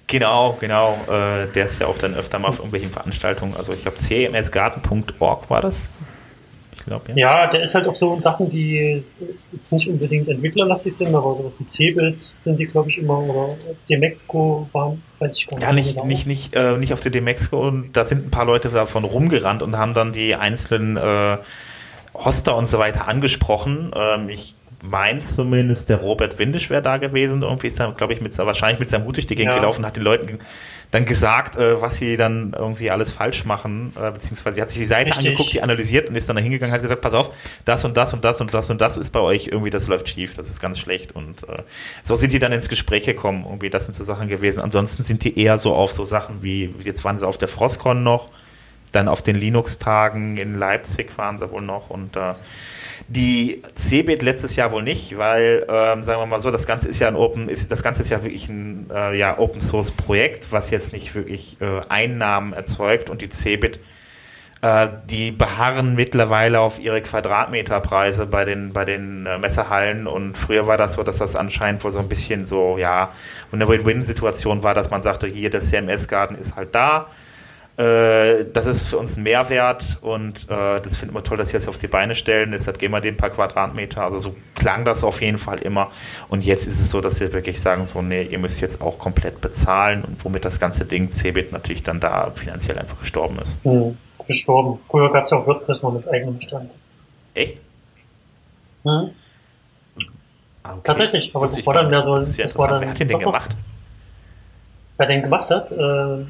Genau, genau. Äh, der ist ja auch dann öfter mal auf irgendwelchen Veranstaltungen. Also ich glaube cmsgarten.org war das. Glaube, ja. Ja, der ist halt auf so Sachen, die jetzt nicht unbedingt entwicklerlastig sind, aber sowas wie Cebit sind die, glaube ich, immer oder Demexco waren, weiß ich gar nicht. Ja, nicht, genau. nicht, nicht, äh, nicht auf der Demexco und da sind ein paar Leute davon rumgerannt und haben dann die einzelnen äh, Hoster und so weiter angesprochen. Ähm, ich meins zumindest, der Robert Windisch wäre da gewesen. Irgendwie ist er, glaube ich, mit, wahrscheinlich mit seinem Hut durch ja. gelaufen, hat den Leuten dann gesagt, äh, was sie dann irgendwie alles falsch machen, äh, beziehungsweise sie hat sich die Seite Richtig. angeguckt, die analysiert und ist dann da hingegangen, hat gesagt, pass auf, das und das und das und das und das ist bei euch irgendwie, das läuft schief, das ist ganz schlecht und äh, so sind die dann ins Gespräch gekommen, irgendwie, das sind so Sachen gewesen. Ansonsten sind die eher so auf so Sachen wie, jetzt waren sie auf der Frostcon noch, dann auf den Linux-Tagen in Leipzig waren sie wohl noch und äh, die CeBIT letztes Jahr wohl nicht, weil, ähm, sagen wir mal so, das Ganze ist ja ein Open, ist, das Ganze ist ja wirklich ein äh, ja, Open Source Projekt, was jetzt nicht wirklich äh, Einnahmen erzeugt. Und die CeBIT äh, die beharren mittlerweile auf ihre Quadratmeterpreise bei den, bei den äh, Messerhallen und früher war das so, dass das anscheinend wohl so ein bisschen so, ja, eine Win-Win-Situation war, dass man sagte, hier, der CMS-Garten ist halt da, äh, das ist für uns ein Mehrwert und äh, das finden wir toll, dass sie das auf die Beine stellen. Deshalb gehen wir den paar Quadratmeter. Also so klang das auf jeden Fall immer. Und jetzt ist es so, dass sie wirklich sagen, so, nee, ihr müsst jetzt auch komplett bezahlen und womit das ganze Ding Cebit natürlich dann da finanziell einfach gestorben ist. Mhm, ist gestorben. Früher gab es ja auch WordPress mal mit eigenem Stand. Echt? Mhm. Okay. Tatsächlich, aber das war dann mehr so. Das ist ja das war dann, Wer hat den denn gemacht? Wer den gemacht hat? Äh,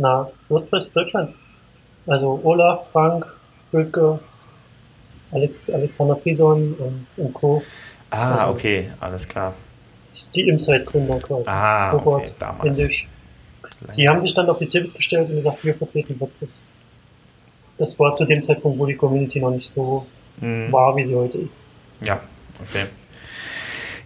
na, WordPress Deutschland. Also Olaf, Frank, Bülke, Alex, Alexander Frieson und, und Co. Ah, also, okay, alles klar. Die Insight-Gründer quasi. Ah, Robert, okay, damals. Indisch. Die haben sich dann auf die Cebit gestellt und gesagt, wir vertreten WordPress. Das war zu dem Zeitpunkt, wo die Community noch nicht so mhm. war, wie sie heute ist. Ja, okay.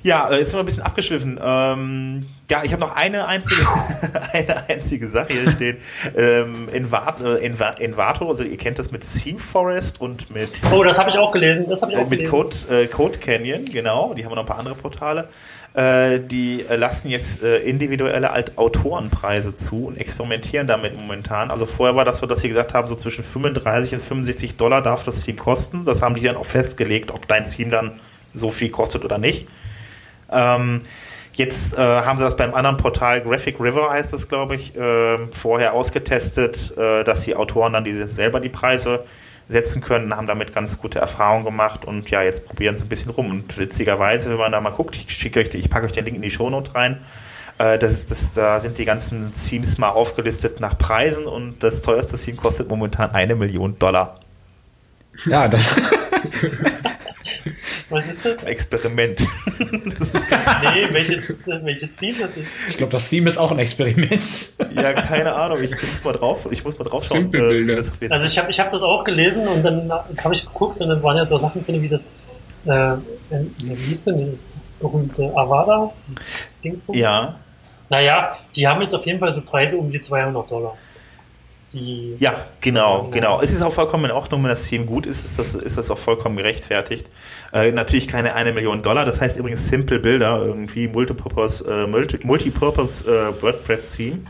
Ja, äh, jetzt sind wir ein bisschen abgeschwiffen. Ähm, ja, ich habe noch eine einzige, eine einzige Sache hier stehen. Ähm, Envato, äh, Envato, also ihr kennt das mit Theme Forest und mit. Oh, das habe ich auch gelesen. Das habe ich auch mit gelesen. Code, äh, Code Canyon, genau. Die haben noch ein paar andere Portale. Äh, die lassen jetzt äh, individuelle Autorenpreise zu und experimentieren damit momentan. Also vorher war das so, dass sie gesagt haben, so zwischen 35 und 65 Dollar darf das Theme kosten. Das haben die dann auch festgelegt, ob dein Theme dann so viel kostet oder nicht. Ähm, jetzt äh, haben sie das beim anderen Portal, Graphic River heißt das, glaube ich, äh, vorher ausgetestet, äh, dass die Autoren dann die selber die Preise setzen können, haben damit ganz gute Erfahrungen gemacht und ja, jetzt probieren sie ein bisschen rum. Und witzigerweise, wenn man da mal guckt, ich schicke euch, ich packe euch den Link in die Shownote rein. Äh, das, das, da sind die ganzen Themes mal aufgelistet nach Preisen und das teuerste Theme kostet momentan eine Million Dollar. Ja, das. Was ist das? Experiment. das ist ganz nee, welches, welches Theme das ist? Ich glaube, das Theme ist auch ein Experiment. ja, keine Ahnung. Ich muss mal drauf, ich muss mal drauf schauen. Äh, also ich habe ich hab das auch gelesen und dann habe ich geguckt und dann waren ja so Sachen drin wie das, äh, wie hieß denn dieses berühmte Avada? Dingsbums? Ja. Naja, die haben jetzt auf jeden Fall so Preise um die 200 Dollar die. Ja, genau, genau. Es ist auch vollkommen in Ordnung, wenn das Team gut ist, ist das, ist das auch vollkommen gerechtfertigt. Äh, natürlich keine eine Million Dollar, das heißt übrigens Simple Builder, irgendwie Multipurpose, äh, Multi Multipurpose äh, WordPress Theme.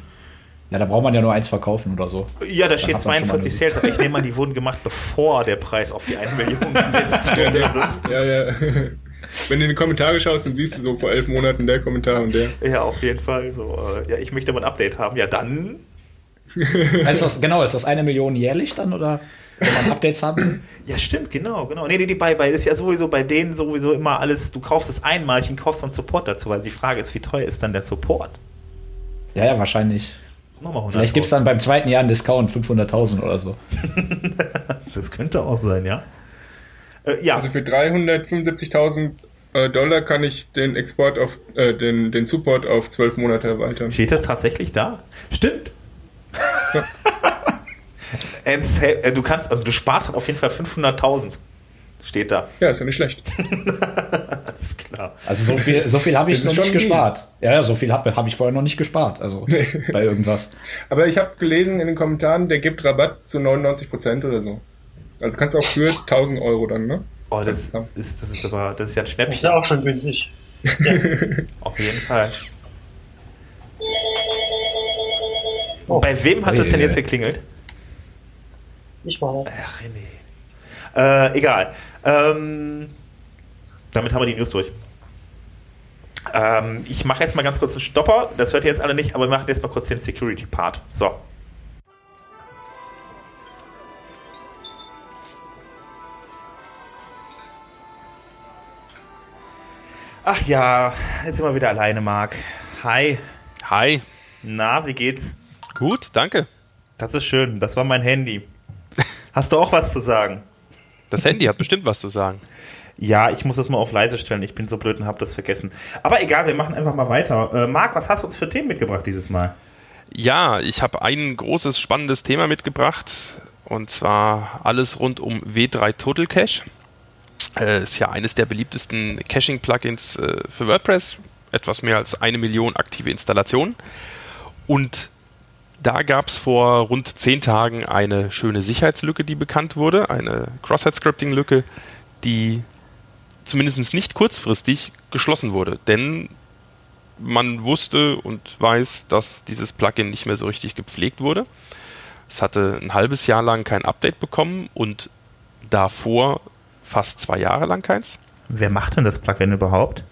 Ja, da braucht man ja nur eins verkaufen oder so. Ja, da steht 42 Sales, aber ich nehme an, die wurden gemacht, bevor der Preis auf die eine Million gesetzt wurde. ja, ja. Wenn du in die Kommentare schaust, dann siehst du so vor elf Monaten der Kommentar und der. Ja, auf jeden Fall. So, äh, ja, ich möchte mal ein Update haben. Ja, dann ist das, genau, ist das eine Million jährlich dann oder wenn man Updates haben Ja, stimmt, genau, genau. Nee, nee, die bei, bei ist ja sowieso bei denen sowieso immer alles, du kaufst es einmalig kaufst dann Support dazu, weil die Frage ist, wie teuer ist dann der Support? Ja, ja, wahrscheinlich. Vielleicht gibt es dann beim zweiten Jahr einen Discount 500.000 oder so. das könnte auch sein, ja. Äh, ja. Also für 375.000 äh, Dollar kann ich den Export auf äh, den, den Support auf zwölf Monate erweitern. Steht das tatsächlich da? Stimmt. Äh, du kannst, also du sparst halt auf jeden Fall 500.000. Steht da. Ja, ist ja nicht schlecht. Alles klar. Also so viel, so viel habe ich noch nicht gespart. Ja, ja, so viel habe hab ich vorher noch nicht gespart. Also bei irgendwas. Aber ich habe gelesen in den Kommentaren, der gibt Rabatt zu 99 Prozent oder so. Also kannst du auch für 1000 Euro dann, ne? Oh, das, ist, das ist aber, das ist ja ein Schnäppchen. Das ist ja auch schon günstig. Ja. Auf jeden Fall. Oh. Bei wem hat das denn jetzt geklingelt? Ich war Ach, René. Äh, egal. Ähm, damit haben wir die News durch. Ähm, ich mache jetzt mal ganz kurz einen Stopper. Das hört ihr jetzt alle nicht, aber wir machen jetzt mal kurz den Security-Part. So. Ach ja, jetzt sind wir wieder alleine, Marc. Hi. Hi. Na, wie geht's? Gut, danke. Das ist schön. Das war mein Handy. Hast du auch was zu sagen? Das Handy hat bestimmt was zu sagen. Ja, ich muss das mal auf leise stellen. Ich bin so blöd und habe das vergessen. Aber egal, wir machen einfach mal weiter. Äh, Marc, was hast du uns für Themen mitgebracht dieses Mal? Ja, ich habe ein großes, spannendes Thema mitgebracht. Und zwar alles rund um W3 Total Cache. Äh, ist ja eines der beliebtesten Caching-Plugins äh, für WordPress. Etwas mehr als eine Million aktive Installationen. Und da gab es vor rund zehn Tagen eine schöne Sicherheitslücke, die bekannt wurde. Eine Cross-Site-Scripting-Lücke, die zumindest nicht kurzfristig geschlossen wurde. Denn man wusste und weiß, dass dieses Plugin nicht mehr so richtig gepflegt wurde. Es hatte ein halbes Jahr lang kein Update bekommen und davor fast zwei Jahre lang keins. Wer macht denn das Plugin überhaupt?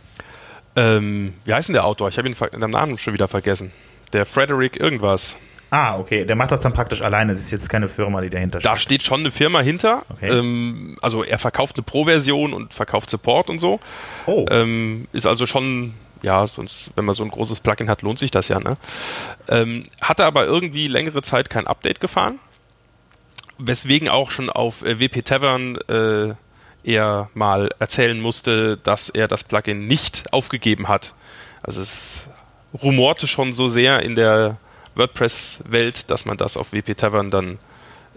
Ähm, wie heißt denn der Autor? Ich habe ihn den Namen schon wieder vergessen. Der Frederick irgendwas. Ah, okay. Der macht das dann praktisch alleine. Es ist jetzt keine Firma, die dahinter steht. Da steht schon eine Firma hinter. Okay. Ähm, also er verkauft eine Pro-Version und verkauft Support und so. Oh. Ähm, ist also schon, ja, sonst, wenn man so ein großes Plugin hat, lohnt sich das ja, ne? Ähm, hatte aber irgendwie längere Zeit kein Update gefahren. Weswegen auch schon auf äh, WP Tavern äh, er mal erzählen musste, dass er das Plugin nicht aufgegeben hat. Also es rumorte schon so sehr in der WordPress-Welt, dass man das auf WP Tavern dann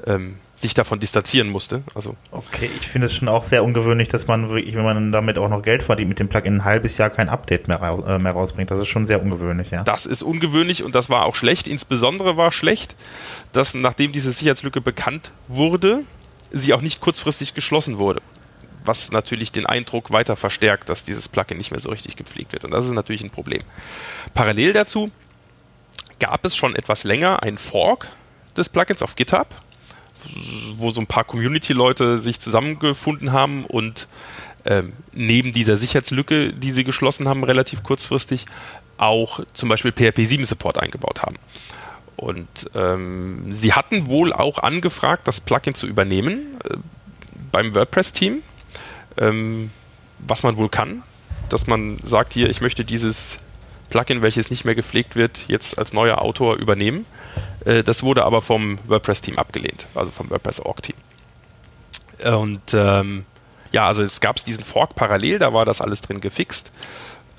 ähm, sich davon distanzieren musste. Also okay, ich finde es schon auch sehr ungewöhnlich, dass man wirklich, wenn man damit auch noch Geld verdient, mit dem Plugin ein halbes Jahr kein Update mehr, äh, mehr rausbringt. Das ist schon sehr ungewöhnlich, ja. Das ist ungewöhnlich und das war auch schlecht. Insbesondere war schlecht, dass nachdem diese Sicherheitslücke bekannt wurde, sie auch nicht kurzfristig geschlossen wurde was natürlich den Eindruck weiter verstärkt, dass dieses Plugin nicht mehr so richtig gepflegt wird. Und das ist natürlich ein Problem. Parallel dazu gab es schon etwas länger einen Fork des Plugins auf GitHub, wo so ein paar Community-Leute sich zusammengefunden haben und ähm, neben dieser Sicherheitslücke, die sie geschlossen haben, relativ kurzfristig, auch zum Beispiel PHP 7 Support eingebaut haben. Und ähm, sie hatten wohl auch angefragt, das Plugin zu übernehmen äh, beim WordPress-Team ähm, was man wohl kann, dass man sagt, hier, ich möchte dieses Plugin, welches nicht mehr gepflegt wird, jetzt als neuer Autor übernehmen. Äh, das wurde aber vom WordPress-Team abgelehnt, also vom WordPress-Org-Team. Und ähm, ja, also es gab diesen Fork parallel, da war das alles drin gefixt.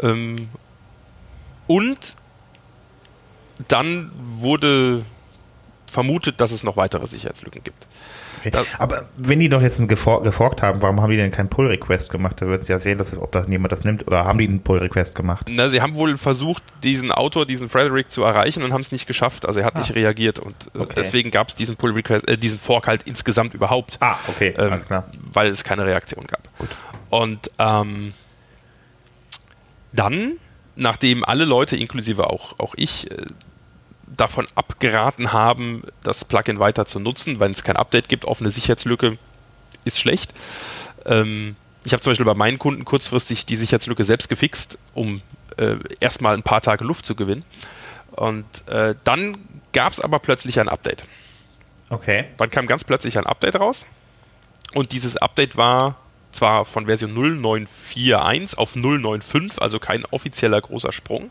Ähm, und dann wurde vermutet, dass es noch weitere Sicherheitslücken gibt. Okay. Aber wenn die doch jetzt einen gefor geforkt haben, warum haben die denn keinen Pull-Request gemacht? Da würden sie ja sehen, dass, ob das niemand das nimmt. Oder haben die einen Pull-Request gemacht? Na, sie haben wohl versucht, diesen Autor, diesen Frederick zu erreichen und haben es nicht geschafft. Also er hat ah. nicht reagiert und äh, okay. deswegen gab es diesen Pull-Request, äh, diesen Fork halt insgesamt überhaupt. Ah, okay, ähm, alles klar. Weil es keine Reaktion gab. Gut. Und ähm, dann, nachdem alle Leute, inklusive auch, auch ich, äh, davon abgeraten haben, das Plugin weiter zu nutzen, wenn es kein Update gibt. Offene Sicherheitslücke ist schlecht. Ähm, ich habe zum Beispiel bei meinen Kunden kurzfristig die Sicherheitslücke selbst gefixt, um äh, erstmal ein paar Tage Luft zu gewinnen. Und äh, dann gab es aber plötzlich ein Update. Okay. Dann kam ganz plötzlich ein Update raus. Und dieses Update war zwar von Version 0941 auf 095, also kein offizieller großer Sprung,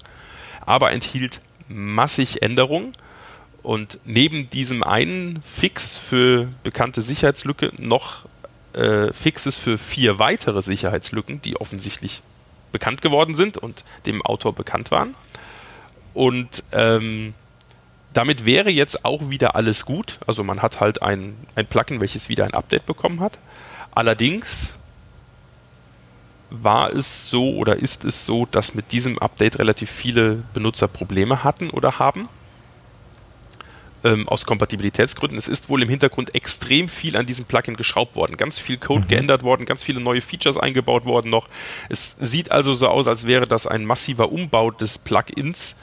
aber enthielt massig Änderungen. Und neben diesem einen Fix für bekannte Sicherheitslücke noch äh, Fixes für vier weitere Sicherheitslücken, die offensichtlich bekannt geworden sind und dem Autor bekannt waren. Und ähm, damit wäre jetzt auch wieder alles gut. Also man hat halt ein, ein Plugin, welches wieder ein Update bekommen hat. Allerdings war es so oder ist es so, dass mit diesem Update relativ viele Benutzer Probleme hatten oder haben. Ähm, aus Kompatibilitätsgründen. Es ist wohl im Hintergrund extrem viel an diesem Plugin geschraubt worden. Ganz viel Code mhm. geändert worden, ganz viele neue Features eingebaut worden noch. Es sieht also so aus, als wäre das ein massiver Umbau des Plugins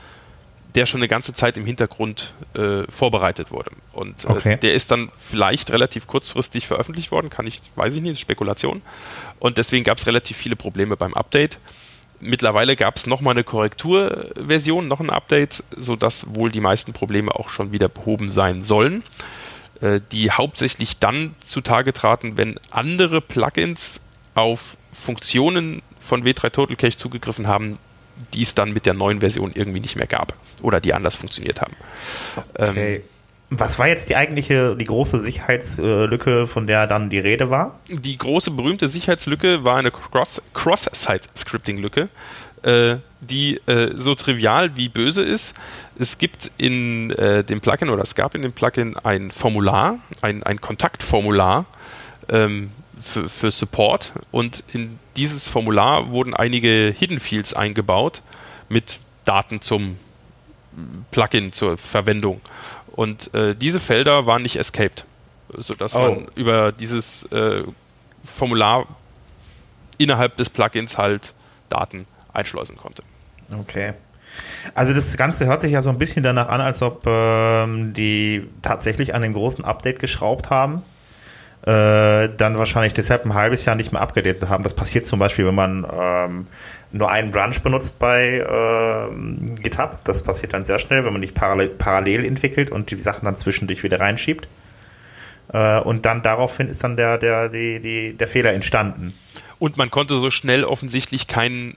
der schon eine ganze Zeit im Hintergrund äh, vorbereitet wurde. Und äh, okay. der ist dann vielleicht relativ kurzfristig veröffentlicht worden, kann ich, weiß ich nicht, Spekulation. Und deswegen gab es relativ viele Probleme beim Update. Mittlerweile gab es nochmal eine Korrekturversion, noch ein Update, sodass wohl die meisten Probleme auch schon wieder behoben sein sollen, äh, die hauptsächlich dann zutage traten, wenn andere Plugins auf Funktionen von W3 Total Cache zugegriffen haben, die es dann mit der neuen Version irgendwie nicht mehr gab oder die anders funktioniert haben. Okay. Ähm, was war jetzt die eigentliche, die große Sicherheitslücke, von der dann die Rede war? Die große berühmte Sicherheitslücke war eine Cross-Site-Scripting-Lücke, äh, die äh, so trivial wie böse ist. Es gibt in äh, dem Plugin oder es gab in dem Plugin ein Formular, ein, ein Kontaktformular ähm, für, für Support und in dieses Formular wurden einige Hidden Fields eingebaut mit Daten zum Plugin zur Verwendung. Und äh, diese Felder waren nicht escaped, sodass oh. man über dieses äh, Formular innerhalb des Plugins halt Daten einschleusen konnte. Okay. Also das Ganze hört sich ja so ein bisschen danach an, als ob ähm, die tatsächlich an dem großen Update geschraubt haben äh, dann wahrscheinlich deshalb ein halbes Jahr nicht mehr abgedatet haben. Das passiert zum Beispiel, wenn man ähm, nur einen Branch benutzt bei äh, GitHub. Das passiert dann sehr schnell, wenn man nicht parallel, parallel entwickelt und die Sachen dann zwischendurch wieder reinschiebt. Äh, und dann daraufhin ist dann der, der, die, die, der Fehler entstanden. Und man konnte so schnell offensichtlich kein,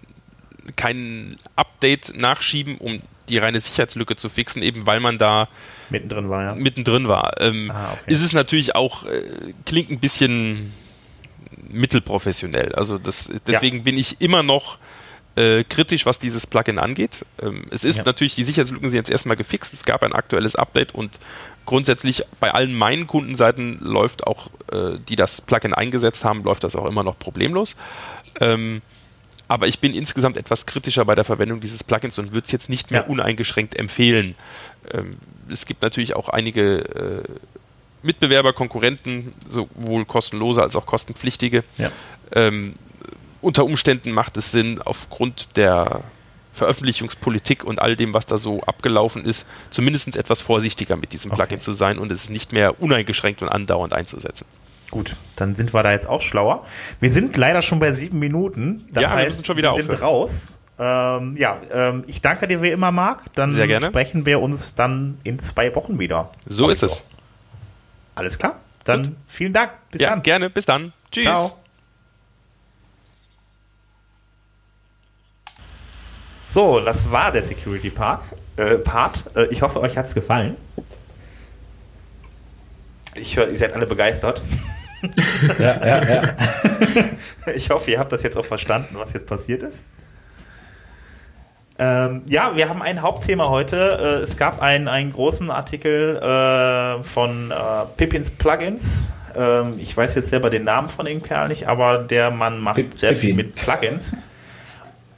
kein Update nachschieben, um die reine Sicherheitslücke zu fixen, eben weil man da mittendrin war. Ja. Mittendrin war. Ähm, ah, okay. Ist es natürlich auch, äh, klingt ein bisschen mittelprofessionell. Also das, deswegen ja. bin ich immer noch äh, kritisch, was dieses Plugin angeht. Ähm, es ist ja. natürlich, die Sicherheitslücken sind jetzt erstmal gefixt, es gab ein aktuelles Update und grundsätzlich bei allen meinen Kundenseiten läuft auch, äh, die das Plugin eingesetzt haben, läuft das auch immer noch problemlos. Ähm, aber ich bin insgesamt etwas kritischer bei der Verwendung dieses Plugins und würde es jetzt nicht mehr ja. uneingeschränkt empfehlen. Ähm, es gibt natürlich auch einige äh, Mitbewerber, Konkurrenten, sowohl kostenlose als auch kostenpflichtige. Ja. Ähm, unter Umständen macht es Sinn, aufgrund der Veröffentlichungspolitik und all dem, was da so abgelaufen ist, zumindest etwas vorsichtiger mit diesem Plugin okay. zu sein und es nicht mehr uneingeschränkt und andauernd einzusetzen. Gut, dann sind wir da jetzt auch schlauer. Wir sind leider schon bei sieben Minuten. Das ja, heißt, wir, schon wieder wir sind raus. Ähm, ja, ähm, ich danke dir wie immer, Marc. Dann Sehr gerne. sprechen wir uns dann in zwei Wochen wieder. So ist es. Alles klar. Dann Gut. vielen Dank. Bis ja, dann. Gerne. Bis dann. Tschüss. Ciao. So, das war der Security Park äh, Part. Äh, ich hoffe, euch hat es gefallen. Ich höre, ihr seid alle begeistert. ja, ja, ja. ich hoffe, ihr habt das jetzt auch verstanden, was jetzt passiert ist. Ähm, ja, wir haben ein Hauptthema heute. Äh, es gab einen, einen großen Artikel äh, von äh, Pippins Plugins. Ähm, ich weiß jetzt selber den Namen von dem Kerl nicht, aber der Mann macht Pip sehr Pippin. viel mit Plugins.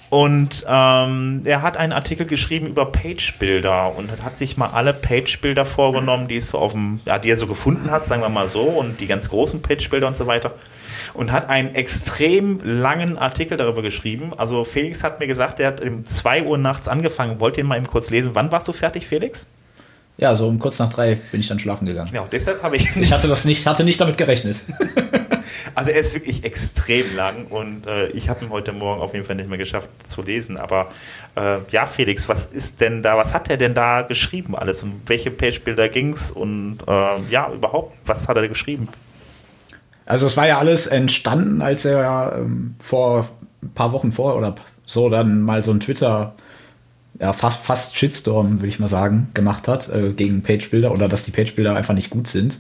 Und ähm, er hat einen Artikel geschrieben über Page-Bilder und hat sich mal alle Page-Bilder vorgenommen, die es so auf dem, ja, die er so gefunden hat, sagen wir mal so, und die ganz großen Page-Bilder und so weiter. Und hat einen extrem langen Artikel darüber geschrieben. Also Felix hat mir gesagt, er hat um 2 Uhr nachts angefangen. Wollt ihr mal eben kurz lesen? Wann warst du fertig, Felix? Ja, so um kurz nach drei bin ich dann schlafen gegangen. Ja, deshalb habe ich. Ich hatte das nicht, hatte nicht damit gerechnet. Also er ist wirklich extrem lang und äh, ich habe ihn heute Morgen auf jeden Fall nicht mehr geschafft zu lesen. Aber äh, ja, Felix, was ist denn da, was hat er denn da geschrieben alles? Um welche Page-Bilder ging es und äh, ja, überhaupt, was hat er geschrieben? Also es war ja alles entstanden, als er ähm, vor ein paar Wochen vor oder so dann mal so ein Twitter ja, fast, fast Shitstorm, würde ich mal sagen, gemacht hat äh, gegen Page-Bilder oder dass die Page-Bilder einfach nicht gut sind,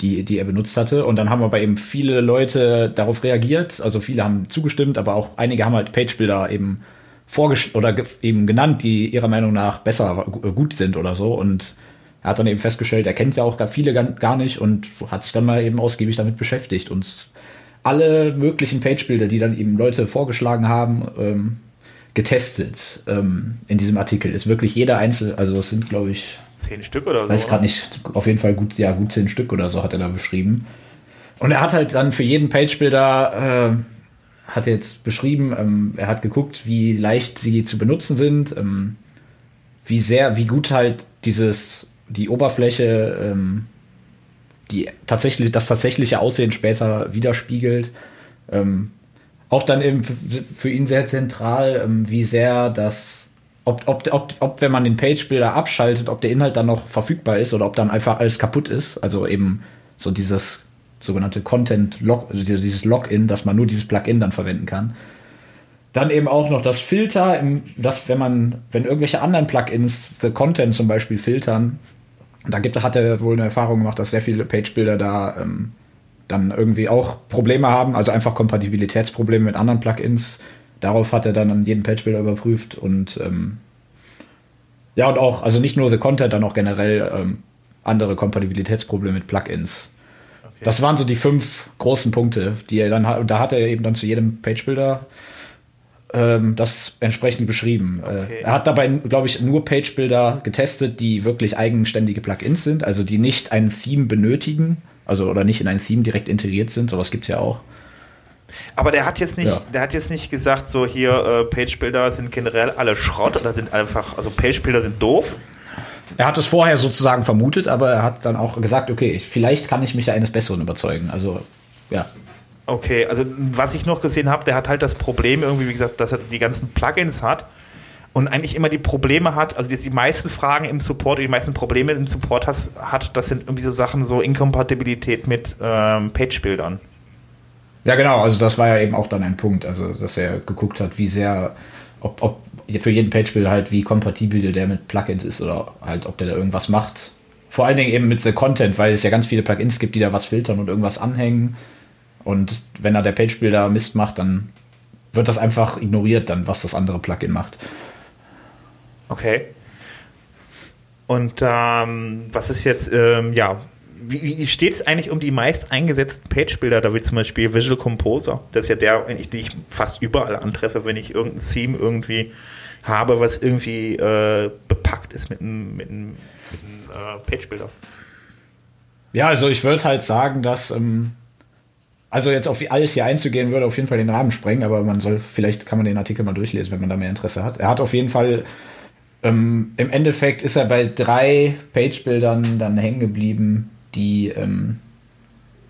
die, die, er benutzt hatte. Und dann haben aber eben viele Leute darauf reagiert. Also viele haben zugestimmt, aber auch einige haben halt Page-Bilder eben vorgestellt oder eben genannt, die ihrer Meinung nach besser äh, gut sind oder so. Und er hat dann eben festgestellt, er kennt ja auch viele gar nicht und hat sich dann mal eben ausgiebig damit beschäftigt und alle möglichen Page-Bilder, die dann eben Leute vorgeschlagen haben, ähm, getestet ähm, in diesem Artikel. Ist wirklich jeder einzelne, also es sind, glaube ich, zehn Stück oder so. Weiß gerade nicht, auf jeden Fall gut, ja, gut zehn Stück oder so hat er da beschrieben. Und er hat halt dann für jeden Page-Builder, äh, hat jetzt beschrieben, ähm, er hat geguckt, wie leicht sie zu benutzen sind, ähm, wie sehr, wie gut halt dieses, die Oberfläche, ähm, die tatsächlich, das tatsächliche Aussehen später widerspiegelt. Ähm, auch dann eben für ihn sehr zentral, ähm, wie sehr das, ob, ob, ob, ob wenn man den Page-Builder abschaltet, ob der Inhalt dann noch verfügbar ist oder ob dann einfach alles kaputt ist. Also eben so dieses sogenannte Content-Log, also dieses Login, dass man nur dieses Plugin dann verwenden kann. Dann eben auch noch das Filter, dass wenn man, wenn irgendwelche anderen Plugins The Content zum Beispiel filtern, da gibt, hat er wohl eine Erfahrung gemacht, dass sehr viele Page-Builder da ähm, dann irgendwie auch Probleme haben, also einfach Kompatibilitätsprobleme mit anderen Plugins. Darauf hat er dann an jeden Patchbuilder überprüft und ähm, ja, und auch, also nicht nur The Content, dann auch generell ähm, andere Kompatibilitätsprobleme mit Plugins. Okay. Das waren so die fünf großen Punkte, die er dann hat. Da hat er eben dann zu jedem Pagebuilder ähm, das entsprechend beschrieben. Äh, okay. er hat dabei, glaube ich, nur Pagebuilder getestet, die wirklich eigenständige Plugins sind, also die nicht ein Theme benötigen also oder nicht in ein Theme direkt integriert sind, sowas gibt es ja auch. Aber der hat jetzt nicht, ja. der hat jetzt nicht gesagt, so hier äh, Page-Builder sind generell alle Schrott oder sind einfach, also Page-Builder sind doof. Er hat es vorher sozusagen vermutet, aber er hat dann auch gesagt, okay, vielleicht kann ich mich ja eines Besseren überzeugen. Also, ja. Okay, also was ich noch gesehen habe, der hat halt das Problem irgendwie, wie gesagt, dass er die ganzen Plugins hat und eigentlich immer die Probleme hat, also die meisten Fragen im Support, die meisten Probleme im Support has, hat, das sind irgendwie so Sachen, so Inkompatibilität mit ähm, Page-Bildern. Ja, genau, also das war ja eben auch dann ein Punkt, also dass er geguckt hat, wie sehr, ob, ob für jeden Page-Builder halt, wie kompatibel der mit Plugins ist oder halt, ob der da irgendwas macht. Vor allen Dingen eben mit The Content, weil es ja ganz viele Plugins gibt, die da was filtern und irgendwas anhängen. Und wenn da der Page-Builder Mist macht, dann wird das einfach ignoriert, dann was das andere Plugin macht. Okay. Und ähm, was ist jetzt, ähm, ja, wie, wie steht es eigentlich um die meist eingesetzten Page-Bilder, da wie zum Beispiel Visual Composer? Das ist ja der, den ich fast überall antreffe, wenn ich irgendein Theme irgendwie habe, was irgendwie äh, bepackt ist mit einem, mit einem, mit einem äh, Page-Bilder. Ja, also ich würde halt sagen, dass, ähm, also jetzt auf alles hier einzugehen, würde auf jeden Fall den Rahmen sprengen, aber man soll, vielleicht kann man den Artikel mal durchlesen, wenn man da mehr Interesse hat. Er hat auf jeden Fall ähm, Im Endeffekt ist er bei drei Page-Bildern dann hängen geblieben, die, ähm,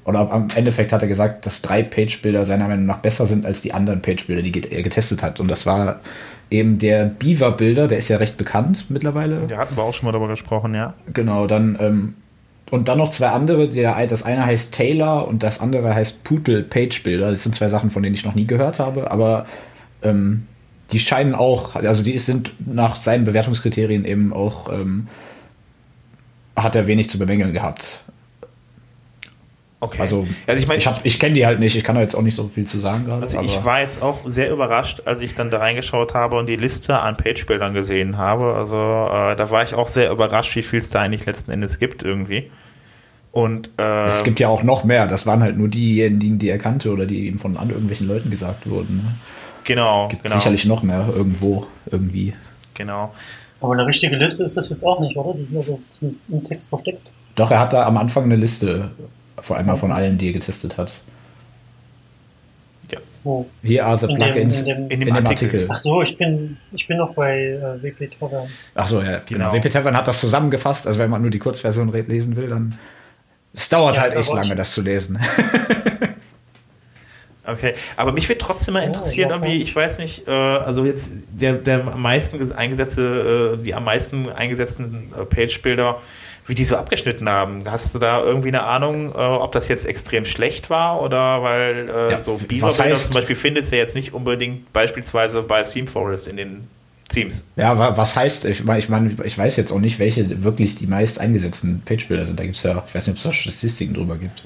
oder am Endeffekt hat er gesagt, dass drei Page-Bilder seiner Meinung nach besser sind als die anderen Page-Bilder, die er getestet hat. Und das war eben der Beaver-Bilder, der ist ja recht bekannt mittlerweile. Da hatten wir auch schon mal darüber gesprochen, ja. Genau, dann, ähm, und dann noch zwei andere, der, das eine heißt Taylor und das andere heißt Pootle Page Bilder. Das sind zwei Sachen, von denen ich noch nie gehört habe, aber ähm, die scheinen auch, also die sind nach seinen Bewertungskriterien eben auch, ähm, hat er wenig zu bemängeln gehabt. Okay. Also, also ich, mein, ich, ich kenne die halt nicht, ich kann da jetzt auch nicht so viel zu sagen gerade. Also ich war jetzt auch sehr überrascht, als ich dann da reingeschaut habe und die Liste an Page-Bildern gesehen habe. Also äh, da war ich auch sehr überrascht, wie viel es da eigentlich letzten Endes gibt irgendwie. Und äh, es gibt ja auch noch mehr. Das waren halt nur diejenigen, die er kannte oder die ihm von irgendwelchen Leuten gesagt wurden. Ne? Genau, Gibt genau. Sicherlich noch mehr irgendwo, irgendwie. Genau. Aber eine richtige Liste ist das jetzt auch nicht, oder? Die ist nur so im Text versteckt. Doch, er hat da am Anfang eine Liste, vor allem von allen, die er getestet hat. Ja. Wo? Here are the in Plugins dem, in dem, in dem, in dem Artikel. Artikel. Ach so, ich bin, ich bin noch bei äh, WP Tavern. Ach so, ja, genau. genau. WP Tavern hat das zusammengefasst. Also wenn man nur die Kurzversion lesen will, dann es dauert ja, halt echt lange, das zu lesen. Okay, aber mich würde trotzdem mal interessieren, ja, irgendwie, ich weiß nicht, äh, also jetzt der, der am meisten eingesetzte, äh, die am meisten eingesetzten äh, Page-Bilder, wie die so abgeschnitten haben. Hast du da irgendwie eine Ahnung, äh, ob das jetzt extrem schlecht war oder weil äh, ja, so Beaver-Bilder zum Beispiel findest du jetzt nicht unbedingt beispielsweise bei Theme Forest in den Themes. Ja, was heißt, ich meine, ich, mein, ich weiß jetzt auch nicht, welche wirklich die meist eingesetzten Page-Bilder sind. Da gibt es ja, ich weiß nicht, ob es da Statistiken drüber gibt.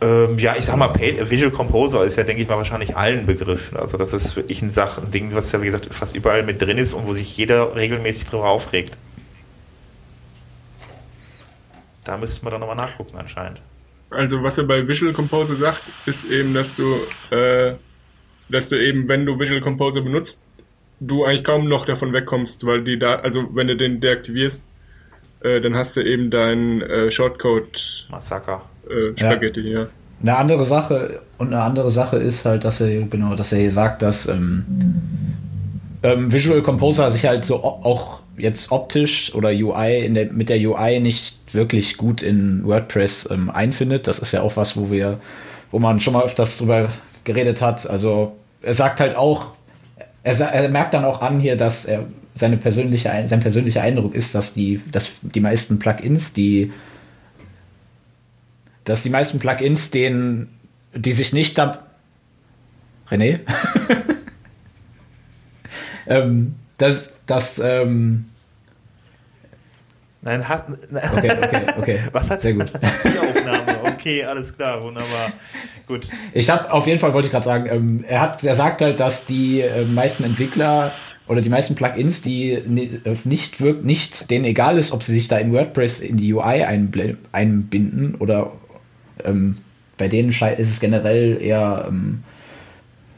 Ähm, ja, ich sag mal, Visual Composer ist ja, denke ich mal, wahrscheinlich allen Begriffen. Also das ist wirklich ein, Sach ein Ding, was ja, wie gesagt, fast überall mit drin ist und wo sich jeder regelmäßig drüber aufregt. Da müsste man doch nochmal nachgucken anscheinend. Also was er bei Visual Composer sagt, ist eben, dass du, äh, dass du eben, wenn du Visual Composer benutzt, du eigentlich kaum noch davon wegkommst, weil die da, also wenn du den deaktivierst, äh, dann hast du eben deinen äh, Shortcode Massaker äh, Spaghetti, ja. ja. Eine andere Sache und eine andere Sache ist halt, dass er genau, dass er hier sagt, dass ähm, ähm, Visual Composer sich halt so auch jetzt optisch oder UI der, mit der UI nicht wirklich gut in WordPress ähm, einfindet. Das ist ja auch was, wo wir, wo man schon mal öfters drüber geredet hat. Also er sagt halt auch, er, er merkt dann auch an hier, dass er seine persönliche, sein persönlicher Eindruck ist, dass die, dass die meisten Plugins, die dass die meisten Plugins, denen, die sich nicht da. René? ähm, dass, dass, ähm, Nein, hat, okay, okay, okay. Was hat Sehr gut. die Aufnahme? Okay, alles klar, wunderbar. Gut. Ich habe auf jeden Fall wollte ich gerade sagen, ähm, er hat, er sagt halt, dass die äh, meisten Entwickler oder die meisten Plugins, die äh, nicht wirkt, nicht denen egal ist, ob sie sich da in WordPress in die UI einbinden oder ähm, bei denen ist es generell eher ähm,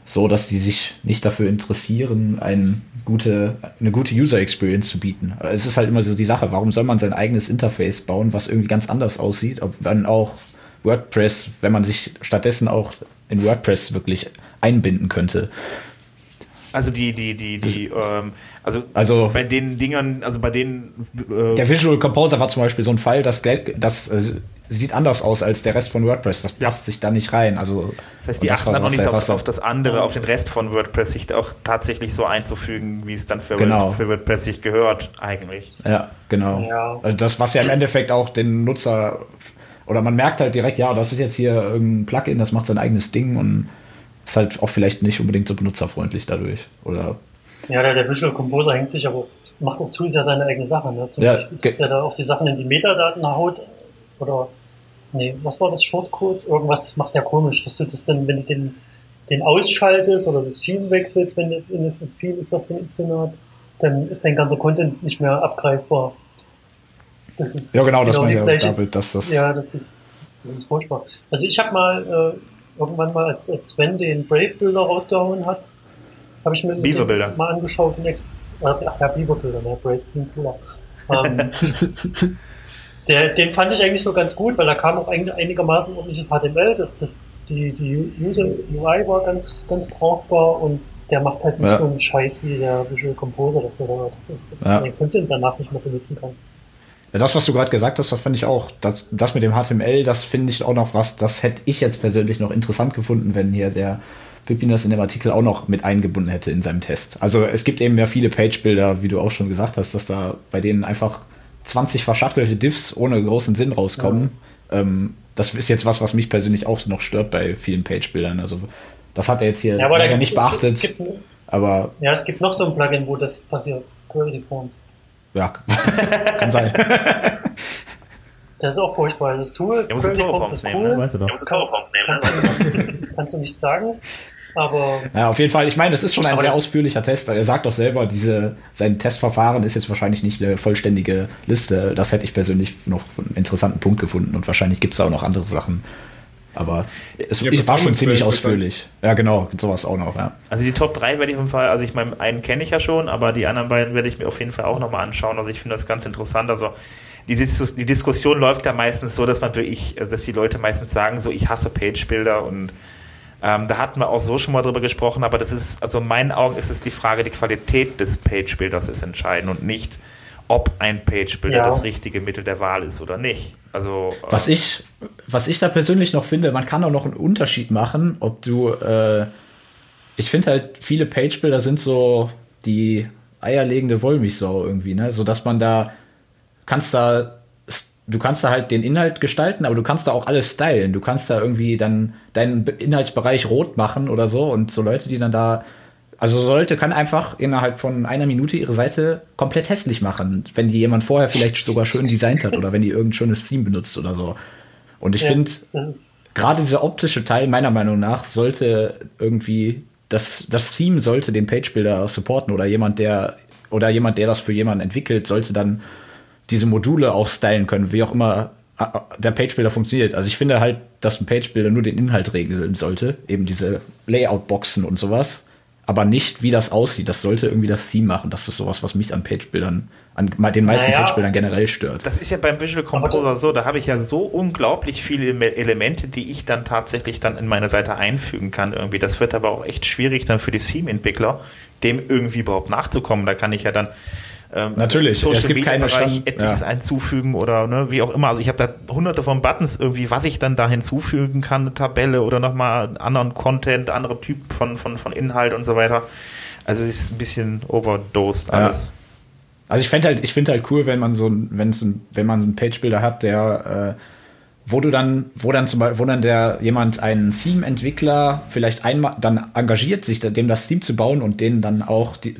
so, dass die sich nicht dafür interessieren, ein gute, eine gute User Experience zu bieten. Es ist halt immer so die Sache, warum soll man sein eigenes Interface bauen, was irgendwie ganz anders aussieht, ob wenn auch WordPress, wenn man sich stattdessen auch in WordPress wirklich einbinden könnte. Also die, die, die, die, ähm, also, also bei den Dingern, also bei denen. Äh der Visual Composer war zum Beispiel so ein Fall, das, das äh, sieht anders aus als der Rest von WordPress. Das passt ja. sich da nicht rein. Also, das heißt, die achten dann noch nicht auf, auf, das andere, auf den Rest von WordPress, sich auch tatsächlich so einzufügen, wie es dann für, genau. für WordPress sich gehört, eigentlich. Ja, genau. Ja. Also das, was ja im Endeffekt auch den Nutzer, oder man merkt halt direkt, ja, das ist jetzt hier irgendein Plugin, das macht sein eigenes Ding und ist halt auch vielleicht nicht unbedingt so benutzerfreundlich dadurch. Oder ja, der, der Visual Composer hängt sich aber, macht auch zu sehr seine eigene Sache. Ne? Zum ja, Beispiel, dass der da auch die Sachen in die Metadaten haut oder nee, was war das Shortcode? Irgendwas macht der komisch, dass du das dann, wenn du den, den ausschaltest oder das Theme wechselst, wenn, es ein Theme ist, was den drin hat, dann ist dein ganzer Content nicht mehr abgreifbar. Das ist ja genau, genau das meine gleiche, David, dass das ja, das ist das ist furchtbar. Also ich habe mal äh, irgendwann mal, als, als Sven den Brave-Bilder rausgehauen hat, habe ich mir Beaver-Bilder. mal angeschaut. Und ach ja, Beaver-Bilder, ne? Brave Bilder. Ähm, der, den fand ich eigentlich so ganz gut, weil da kam auch ein, einigermaßen ordentliches HTML. Das, das, die, die User UI war ganz, ganz brauchbar und der macht halt nicht ja. so einen Scheiß wie der Visual Composer, dass er da das ist, ja. den Content danach nicht mehr benutzen kannst. Ja, das, was du gerade gesagt hast, das fand ich auch. Das, das mit dem HTML, das finde ich auch noch was, das hätte ich jetzt persönlich noch interessant gefunden, wenn hier der Pippin das in dem Artikel auch noch mit eingebunden hätte in seinem Test. Also es gibt eben ja viele Page-Bilder, wie du auch schon gesagt hast, dass da bei denen einfach 20 verschachtelte Diffs ohne großen Sinn rauskommen. Ja. Ähm, das ist jetzt was, was mich persönlich auch noch stört bei vielen Page-Bildern. Also das hat er jetzt hier ja, leider nicht beachtet. Es gibt, es gibt, aber ja, es gibt noch so ein Plugin, wo das passiert. Query Forms. Ja, kann sein. Das ist auch furchtbar. Das Tool, ja, musst du Forms nehmen, cool. ne? weißt du doch. Ja, musst du Forms nehmen, kannst, du, kannst du nicht sagen. Aber ja, auf jeden Fall. Ich meine, das ist schon ein sehr ausführlicher Test. Er sagt doch selber, diese, sein Testverfahren ist jetzt wahrscheinlich nicht eine vollständige Liste. Das hätte ich persönlich noch einen interessanten Punkt gefunden und wahrscheinlich gibt es auch noch andere Sachen. Aber es ja, war schon ziemlich ausführlich. Ja, genau, sowas auch noch, ja. Also die Top 3 werde ich auf jeden Fall, also ich meine, einen kenne ich ja schon, aber die anderen beiden werde ich mir auf jeden Fall auch nochmal anschauen. Also ich finde das ganz interessant. Also die, die Diskussion läuft ja meistens so, dass man wirklich, dass die Leute meistens sagen, so ich hasse Page-Bilder und ähm, da hatten wir auch so schon mal drüber gesprochen, aber das ist, also in meinen Augen ist es die Frage, die Qualität des Page-Bilders ist entscheidend und nicht, ob ein Page-Builder ja. das richtige Mittel der Wahl ist oder nicht. Also was äh, ich was ich da persönlich noch finde, man kann auch noch einen Unterschied machen, ob du äh, ich finde halt viele Page-Builder sind so die eierlegende Wollmilchsau irgendwie, ne, so dass man da kannst da du kannst da halt den Inhalt gestalten, aber du kannst da auch alles stylen. Du kannst da irgendwie dann deinen Inhaltsbereich rot machen oder so und so Leute, die dann da also so Leute können einfach innerhalb von einer Minute ihre Seite komplett hässlich machen, wenn die jemand vorher vielleicht sogar schön designt hat oder wenn die irgendein schönes Theme benutzt oder so. Und ich ja, finde, gerade dieser optische Teil meiner Meinung nach sollte irgendwie das, das Theme sollte den Page-Builder supporten oder jemand, der oder jemand, der das für jemanden entwickelt, sollte dann diese Module auch stylen können, wie auch immer der Page-Builder funktioniert. Also ich finde halt, dass ein Page-Builder nur den Inhalt regeln sollte, eben diese Layout-Boxen und sowas aber nicht, wie das aussieht. Das sollte irgendwie das Theme machen. Das ist sowas, was mich an Page-Bildern, an den meisten naja, Page-Bildern generell stört. Das ist ja beim Visual Composer so, da habe ich ja so unglaublich viele Elemente, die ich dann tatsächlich dann in meine Seite einfügen kann irgendwie. Das wird aber auch echt schwierig dann für die Theme-Entwickler, dem irgendwie überhaupt nachzukommen. Da kann ich ja dann ähm, Natürlich, Social es gibt Media keine Bereich etliches ja. einzufügen oder ne, wie auch immer. Also ich habe da hunderte von Buttons irgendwie, was ich dann da hinzufügen kann, eine Tabelle oder nochmal anderen Content, andere Typen von, von, von Inhalt und so weiter. Also es ist ein bisschen overdosed alles. Ja. Also ich fände halt, ich finde halt cool, wenn man so ein, wenn es wenn man so einen Page-Builder hat, der äh, wo du dann, wo dann zum Beispiel, wo dann der jemand einen Theme-Entwickler vielleicht einmal dann engagiert, sich dem das Theme zu bauen und denen dann auch die,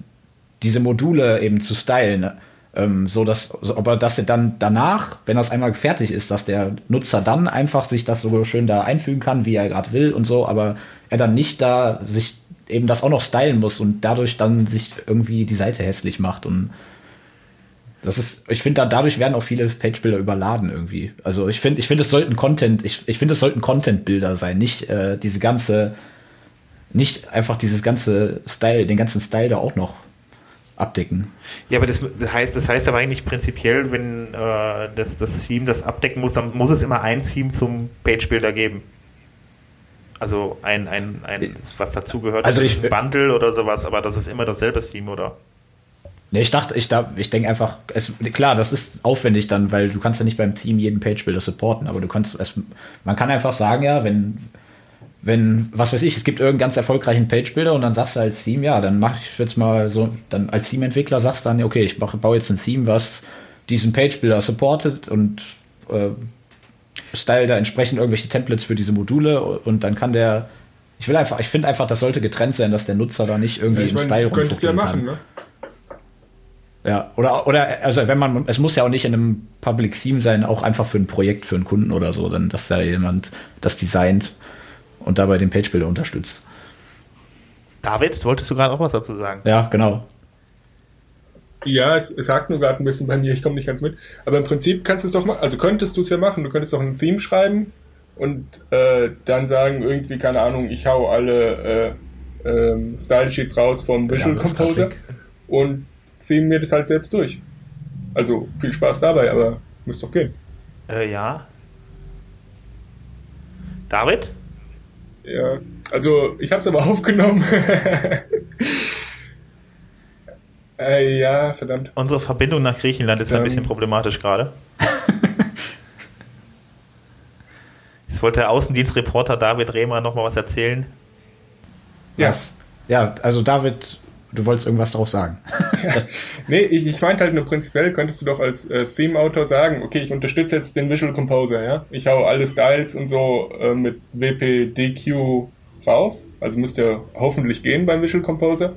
diese Module eben zu stylen. Ähm, so dass, dass er dann danach, wenn das einmal fertig ist, dass der Nutzer dann einfach sich das so schön da einfügen kann, wie er gerade will und so, aber er dann nicht da sich eben das auch noch stylen muss und dadurch dann sich irgendwie die Seite hässlich macht und das ist, ich finde, da, dadurch werden auch viele Page-Bilder überladen irgendwie. Also ich finde, ich finde, es sollten Content, ich, ich finde, es sollten Content-Bilder sein, nicht äh, diese ganze, nicht einfach dieses ganze Style, den ganzen Style da auch noch abdecken. Ja, aber das heißt, das heißt aber eigentlich prinzipiell, wenn äh, das, das Theme das abdecken muss, dann muss es immer ein Theme zum Page-Builder geben. Also ein, ein, ein was dazugehört, also ich, ein Bundle oder sowas, aber das ist immer dasselbe Theme, oder? Nee, ich dachte, ich, ich denke einfach, es, klar, das ist aufwendig dann, weil du kannst ja nicht beim Theme jeden Page-Builder supporten, aber du kannst, es, man kann einfach sagen, ja, wenn, wenn, was weiß ich, es gibt irgendeinen ganz erfolgreichen Page-Builder und dann sagst du als Theme, ja, dann mach ich jetzt mal so, dann als Theme-Entwickler sagst du dann, okay, ich baue jetzt ein Theme, was diesen Page-Builder supportet und äh, style da entsprechend irgendwelche Templates für diese Module und dann kann der, ich will einfach, ich finde einfach, das sollte getrennt sein, dass der Nutzer da nicht irgendwie ja, im Style Das könntest du ja machen, kann. ne? Ja, oder, oder, also wenn man, es muss ja auch nicht in einem Public Theme sein, auch einfach für ein Projekt, für einen Kunden oder so, dann, dass da jemand das designt und dabei den Page-Builder unterstützt. David, wolltest du gerade auch was dazu sagen? Ja, genau. Ja, es, es hakt nur gerade ein bisschen bei mir, ich komme nicht ganz mit. Aber im Prinzip kannst du es doch mal, also könntest du es ja machen, du könntest doch ein Theme schreiben und äh, dann sagen, irgendwie, keine Ahnung, ich hau alle äh, äh, Style Sheets raus vom Visual ja, Composer und theme mir das halt selbst durch. Also viel Spaß dabei, aber muss doch gehen. Äh, ja. David? Ja, also ich habe es aber aufgenommen. äh, ja, verdammt. Unsere Verbindung nach Griechenland ist ähm. ein bisschen problematisch gerade. Jetzt wollte der Außendienstreporter David Rehmer noch mal was erzählen. Ja. Ja, also David, du wolltest irgendwas drauf sagen. nee, ich, ich meinte halt nur prinzipiell, könntest du doch als äh, Theme-Autor sagen, okay, ich unterstütze jetzt den Visual Composer, ja. Ich hau alle Styles und so äh, mit WPDQ raus. Also müsste ja hoffentlich gehen beim Visual Composer.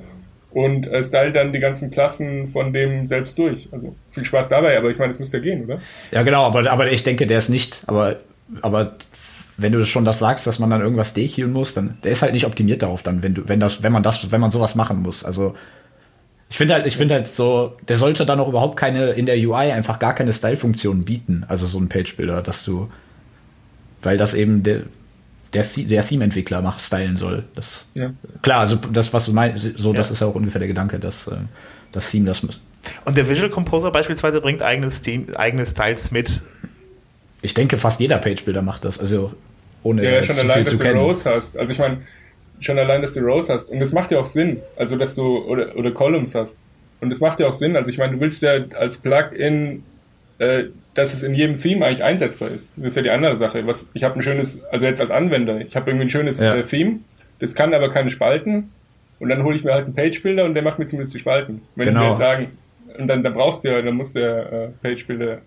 Und äh, style dann die ganzen Klassen von dem selbst durch. Also viel Spaß dabei, aber ich meine, es müsste ja gehen, oder? Ja, genau, aber, aber ich denke, der ist nicht, aber, aber wenn du schon das sagst, dass man dann irgendwas dequeuen muss, dann der ist halt nicht optimiert darauf dann, wenn du, wenn das, wenn man das, wenn man sowas machen muss. Also ich finde halt, ich finde halt so, der sollte dann auch überhaupt keine in der UI einfach gar keine Style-Funktionen bieten. Also so ein Page-Builder, dass du, weil das eben der der, der Theme-Entwickler macht, stylen soll. Das, ja. Klar, also das, was du meinst, so, ja. das ist ja auch ungefähr der Gedanke, dass äh, das Theme das muss. Und der Visual Composer beispielsweise bringt eigenes Theme, eigene Styles mit, ich denke, fast jeder Page-Builder macht das. Also ohne ja, ja schon allein, dass du Rows hast. Also ich meine, schon allein, dass du Rows hast. Und das macht ja auch Sinn. Also dass du oder, oder Columns hast. und das macht ja auch Sinn. Also ich meine, du willst ja als Plugin, äh, dass es in jedem Theme eigentlich einsetzbar ist. Das ist ja die andere Sache. Was, ich habe ein schönes, also jetzt als Anwender, ich habe irgendwie ein schönes ja. äh, Theme, das kann aber keine Spalten. Und dann hole ich mir halt einen Page-Builder und der macht mir zumindest die Spalten. Wenn genau. die jetzt sagen, und dann, dann brauchst du ja, dann muss der äh, Page-Builder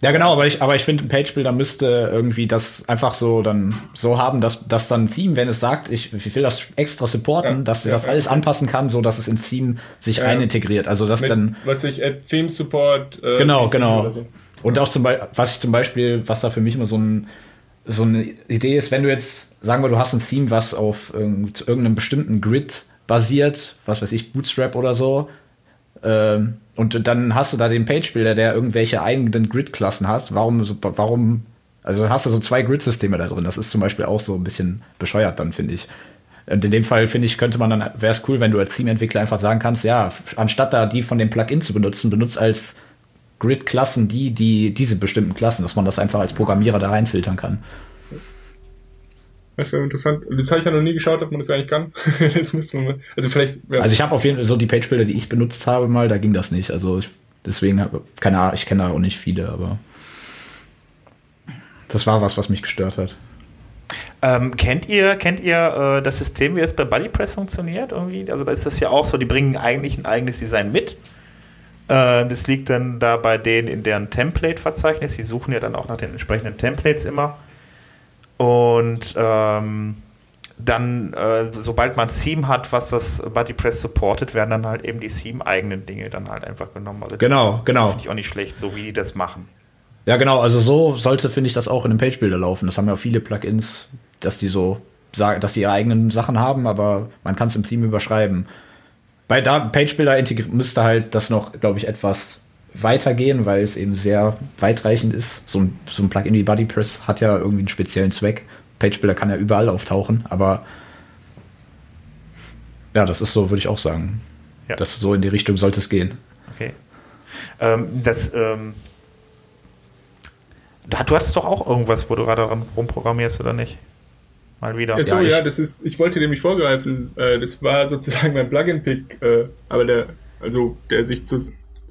ja, genau, aber ich, aber ich finde, ein Page-Builder müsste irgendwie das einfach so dann so haben, dass, dass dann ein Theme, wenn es sagt, ich, ich will das extra supporten, ja, dass ja, das ja, alles anpassen kann, so dass es ins Theme sich einintegriert. Also dass Mit, dann. Was ich Add Theme Support. Äh, genau, genau. So. Und auch zum Beispiel, was ich zum Beispiel, was da für mich immer so ein so eine Idee ist, wenn du jetzt, sagen wir, du hast ein Theme, was auf irgendeinem bestimmten Grid basiert, was weiß ich, Bootstrap oder so, ähm, und dann hast du da den Page-Builder, der irgendwelche eigenen Grid-Klassen hat. Warum, warum, also hast du so zwei Grid-Systeme da drin. Das ist zum Beispiel auch so ein bisschen bescheuert dann, finde ich. Und in dem Fall, finde ich, könnte man dann, wäre es cool, wenn du als Theme-Entwickler einfach sagen kannst, ja, anstatt da die von dem Plugin zu benutzen, benutzt als Grid-Klassen die, die, diese bestimmten Klassen, dass man das einfach als Programmierer da reinfiltern kann. Das wäre interessant. Das habe ich ja noch nie geschaut, ob man das eigentlich kann. das müsste man mal. Also vielleicht. Ja. Also ich habe auf jeden Fall so die Page-Bilder, die ich benutzt habe, mal, da ging das nicht. Also ich, deswegen, keine Ahnung, ich kenne da auch nicht viele, aber das war was, was mich gestört hat. Ähm, kennt ihr, kennt ihr äh, das System, wie es bei BuddyPress funktioniert? Irgendwie? Also da ist das ja auch so, die bringen eigentlich ein eigenes Design mit. Äh, das liegt dann da bei denen in deren Template-Verzeichnis. Die suchen ja dann auch nach den entsprechenden Templates immer. Und ähm, dann, äh, sobald man Theme hat, was das BuddyPress supportet, werden dann halt eben die Theme-eigenen Dinge dann halt einfach genommen. Also genau, genau. Finde ich auch nicht schlecht, so wie die das machen. Ja, genau. Also so sollte, finde ich, das auch in einem Page-Builder laufen. Das haben ja viele Plugins, dass die so sagen, dass die ihre eigenen Sachen haben, aber man kann es im Theme überschreiben. Bei da Page-Builder müsste halt das noch, glaube ich, etwas weitergehen, weil es eben sehr weitreichend ist. So ein, so ein Plugin wie BuddyPress hat ja irgendwie einen speziellen Zweck. PageBuilder kann ja überall auftauchen, aber ja, das ist so, würde ich auch sagen. Ja. Das so in die Richtung sollte es gehen. Okay. Ähm, das, ähm, du hattest doch auch irgendwas, wo du gerade rumprogrammierst, oder nicht? Mal wieder. Achso, ja, ja, das ist, ich wollte nämlich vorgreifen. Äh, das war sozusagen mein Plugin-Pick, äh, aber der, also der sich zu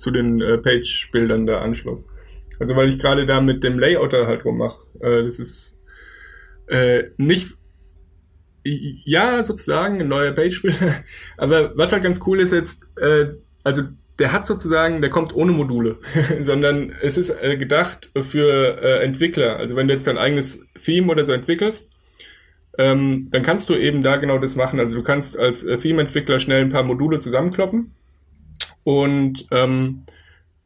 zu den äh, Page-Bildern da anschloss. Also weil ich gerade da mit dem Layouter halt rummache. Äh, das ist äh, nicht ja, sozusagen ein neuer Page-Bilder. Aber was halt ganz cool ist jetzt, äh, also der hat sozusagen, der kommt ohne Module, sondern es ist äh, gedacht für äh, Entwickler. Also wenn du jetzt dein eigenes Theme oder so entwickelst, ähm, dann kannst du eben da genau das machen. Also du kannst als äh, Theme-Entwickler schnell ein paar Module zusammenkloppen und ähm,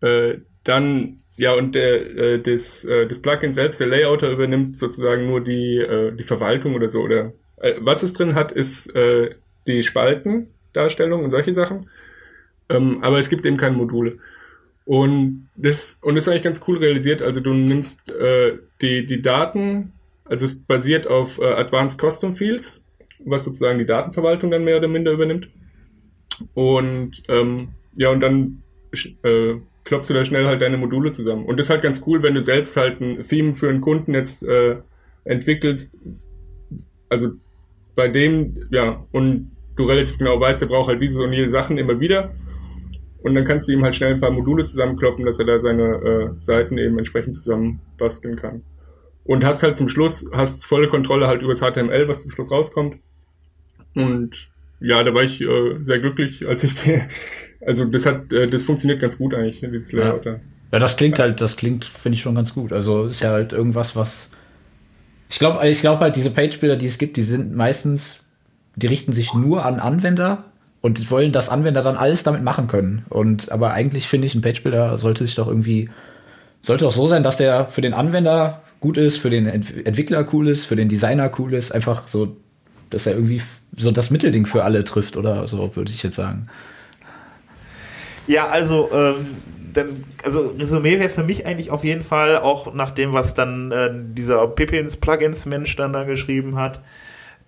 äh, dann, ja, und der, äh, das, äh, das Plugin selbst, der Layouter übernimmt sozusagen nur die, äh, die Verwaltung oder so. Oder äh, was es drin hat, ist äh, die Spaltendarstellung und solche Sachen. Ähm, aber es gibt eben keine Module. Und das, und das ist eigentlich ganz cool realisiert. Also du nimmst äh, die, die Daten, also es basiert auf äh, Advanced Custom Fields, was sozusagen die Datenverwaltung dann mehr oder minder übernimmt. Und ähm, ja, und dann äh, klopfst du da schnell halt deine Module zusammen. Und das ist halt ganz cool, wenn du selbst halt ein Theme für einen Kunden jetzt äh, entwickelst. Also bei dem, ja, und du relativ genau weißt, der braucht halt diese und jene Sachen immer wieder. Und dann kannst du ihm halt schnell ein paar Module zusammenkloppen, dass er da seine äh, Seiten eben entsprechend zusammen basteln kann. Und hast halt zum Schluss, hast volle Kontrolle halt über das HTML, was zum Schluss rauskommt. Und ja, da war ich äh, sehr glücklich, als ich also das hat, äh, das funktioniert ganz gut eigentlich, dieses Layout. Ja. ja, das klingt halt, das klingt, finde ich schon ganz gut. Also ist ja halt irgendwas, was ich glaube, ich glaube halt, diese Page-Bilder, die es gibt, die sind meistens, die richten sich nur an Anwender und wollen, dass Anwender dann alles damit machen können. Und aber eigentlich finde ich, ein Page-Bilder sollte sich doch irgendwie, sollte auch so sein, dass der für den Anwender gut ist, für den Entwickler cool ist, für den Designer cool ist, einfach so, dass er irgendwie so das Mittelding für alle trifft oder so, würde ich jetzt sagen. Ja, also, ähm, dann, also Resümee wäre für mich eigentlich auf jeden Fall, auch nach dem, was dann äh, dieser Pippins Plugins Mensch dann da geschrieben hat,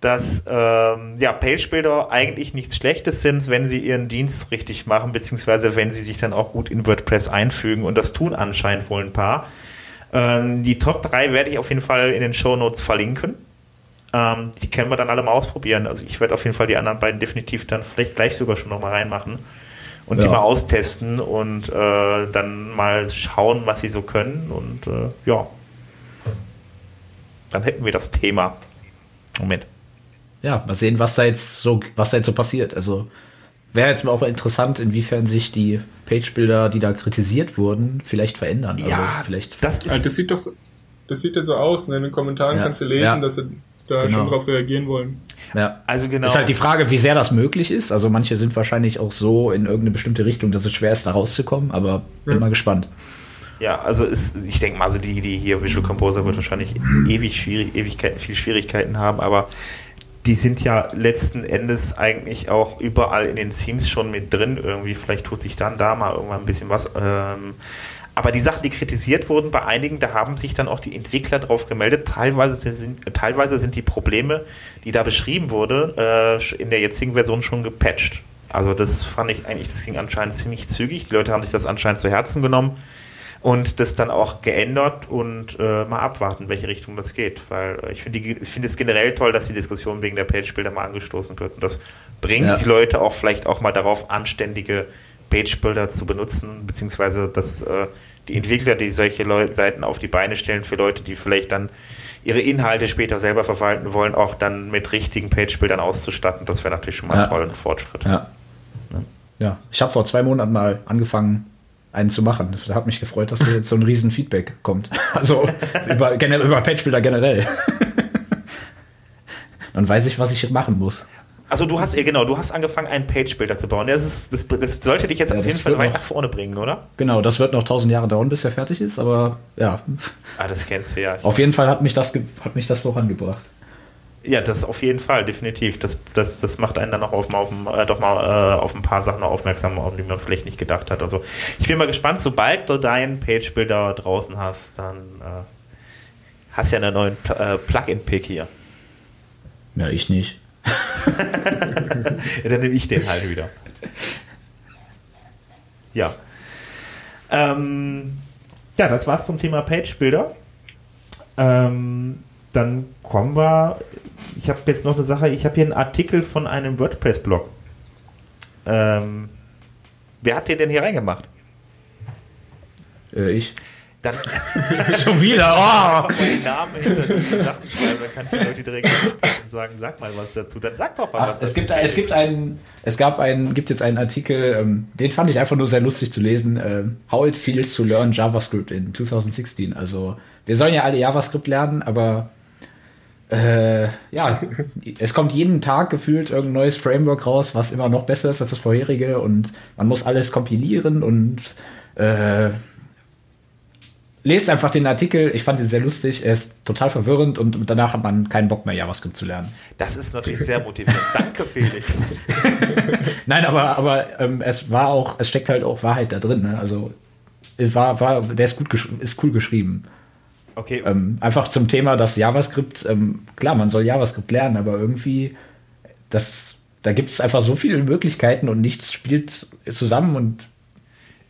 dass ähm, ja, Page-Builder eigentlich nichts Schlechtes sind, wenn sie ihren Dienst richtig machen, beziehungsweise wenn sie sich dann auch gut in WordPress einfügen. Und das tun anscheinend wohl ein paar. Ähm, die Top 3 werde ich auf jeden Fall in den Show Notes verlinken. Ähm, die können wir dann alle mal ausprobieren. Also ich werde auf jeden Fall die anderen beiden definitiv dann vielleicht gleich sogar schon nochmal reinmachen und ja. die mal austesten und äh, dann mal schauen, was sie so können und äh, ja, dann hätten wir das Thema. Moment. Ja, mal sehen, was da jetzt so, was da jetzt so passiert. Also wäre jetzt mal auch interessant, inwiefern sich die Page-Bilder, die da kritisiert wurden, vielleicht verändern. Also ja, vielleicht. Das, ist also das sieht doch so, das sieht ja so aus. Ne? In den Kommentaren ja, kannst du lesen, ja. dass sie da genau. schon drauf reagieren wollen. Ja. Also genau. Ist halt die Frage, wie sehr das möglich ist. Also manche sind wahrscheinlich auch so in irgendeine bestimmte Richtung, dass es schwer ist, da rauszukommen, aber bin mal gespannt. Ja, also ist, ich denke mal, also die, die hier Visual Composer wird wahrscheinlich ewig schwierig, Ewigkeiten, viel Schwierigkeiten haben, aber die sind ja letzten Endes eigentlich auch überall in den Themes schon mit drin irgendwie. Vielleicht tut sich dann da mal irgendwann ein bisschen was. Ähm, aber die Sachen, die kritisiert wurden bei einigen, da haben sich dann auch die Entwickler drauf gemeldet. Teilweise sind, teilweise sind die Probleme, die da beschrieben wurden, äh, in der jetzigen Version schon gepatcht. Also das fand ich eigentlich, das ging anscheinend ziemlich zügig. Die Leute haben sich das anscheinend zu Herzen genommen und das dann auch geändert und äh, mal abwarten, welche Richtung das geht. Weil ich finde find es generell toll, dass die Diskussion wegen der Page-Bilder mal angestoßen wird. Und das bringt ja. die Leute auch vielleicht auch mal darauf, anständige Page-Builder zu benutzen, beziehungsweise dass äh, die Entwickler, die solche Leute, Seiten auf die Beine stellen für Leute, die vielleicht dann ihre Inhalte später selber verwalten wollen, auch dann mit richtigen Page-Bildern auszustatten. Das wäre natürlich schon mal ja. ein toller Fortschritt. Ja, ja. ja. ich habe vor zwei Monaten mal angefangen, einen zu machen. Das hat mich gefreut, dass da jetzt so ein riesen Feedback kommt. Also über, über Page-Bilder generell. Dann weiß ich, was ich machen muss. Also du hast, ja genau, du hast angefangen, einen Page-Bilder zu bauen. Das, ist, das, das sollte dich jetzt ja, auf jeden Fall weit nach vorne bringen, oder? Genau, das wird noch tausend Jahre dauern, bis er fertig ist, aber ja. Ah, das kennst du ja. Auf jeden Fall hat mich das, hat mich das vorangebracht. Ja, das auf jeden Fall, definitiv. Das, das, das macht einen dann auch auf, auf, äh, doch mal äh, auf ein paar Sachen aufmerksam, auf die man vielleicht nicht gedacht hat. Also ich bin mal gespannt, sobald du deinen Page-Builder draußen hast, dann äh, hast du ja einen neuen äh, Plugin-Pick hier. Ja, ich nicht. ja, dann nehme ich den halt wieder. Ja. Ähm, ja, das war's zum Thema Page-Bilder. Ähm, dann kommen wir. Ich habe jetzt noch eine Sache. Ich habe hier einen Artikel von einem WordPress-Blog. Ähm, wer hat den denn hier reingemacht? Äh, ich. Dann Schon wieder. Oh. den Namen hinter den Sachen schreiben, dann kann ich die Leute direkt und sagen, sag mal was dazu. Dann sag doch mal Ach, was es Gibt, es gibt einen, es gab einen, gibt jetzt einen Artikel, ähm, den fand ich einfach nur sehr lustig zu lesen. Ähm, How it feels to learn JavaScript in 2016. Also wir sollen ja alle JavaScript lernen, aber äh, ja, es kommt jeden Tag gefühlt irgendein neues Framework raus, was immer noch besser ist als das vorherige und man muss alles kompilieren und äh, lest einfach den Artikel. Ich fand ihn sehr lustig. Er ist total verwirrend und danach hat man keinen Bock mehr, JavaScript zu lernen. Das ist natürlich sehr motivierend. Danke, Felix. Nein, aber, aber ähm, es war auch, es steckt halt auch Wahrheit da drin. Ne? Also war, war, der ist gut, ist cool geschrieben. Okay. Ähm, einfach zum Thema, dass JavaScript, ähm, klar, man soll JavaScript lernen, aber irgendwie, das, da gibt es einfach so viele Möglichkeiten und nichts spielt zusammen und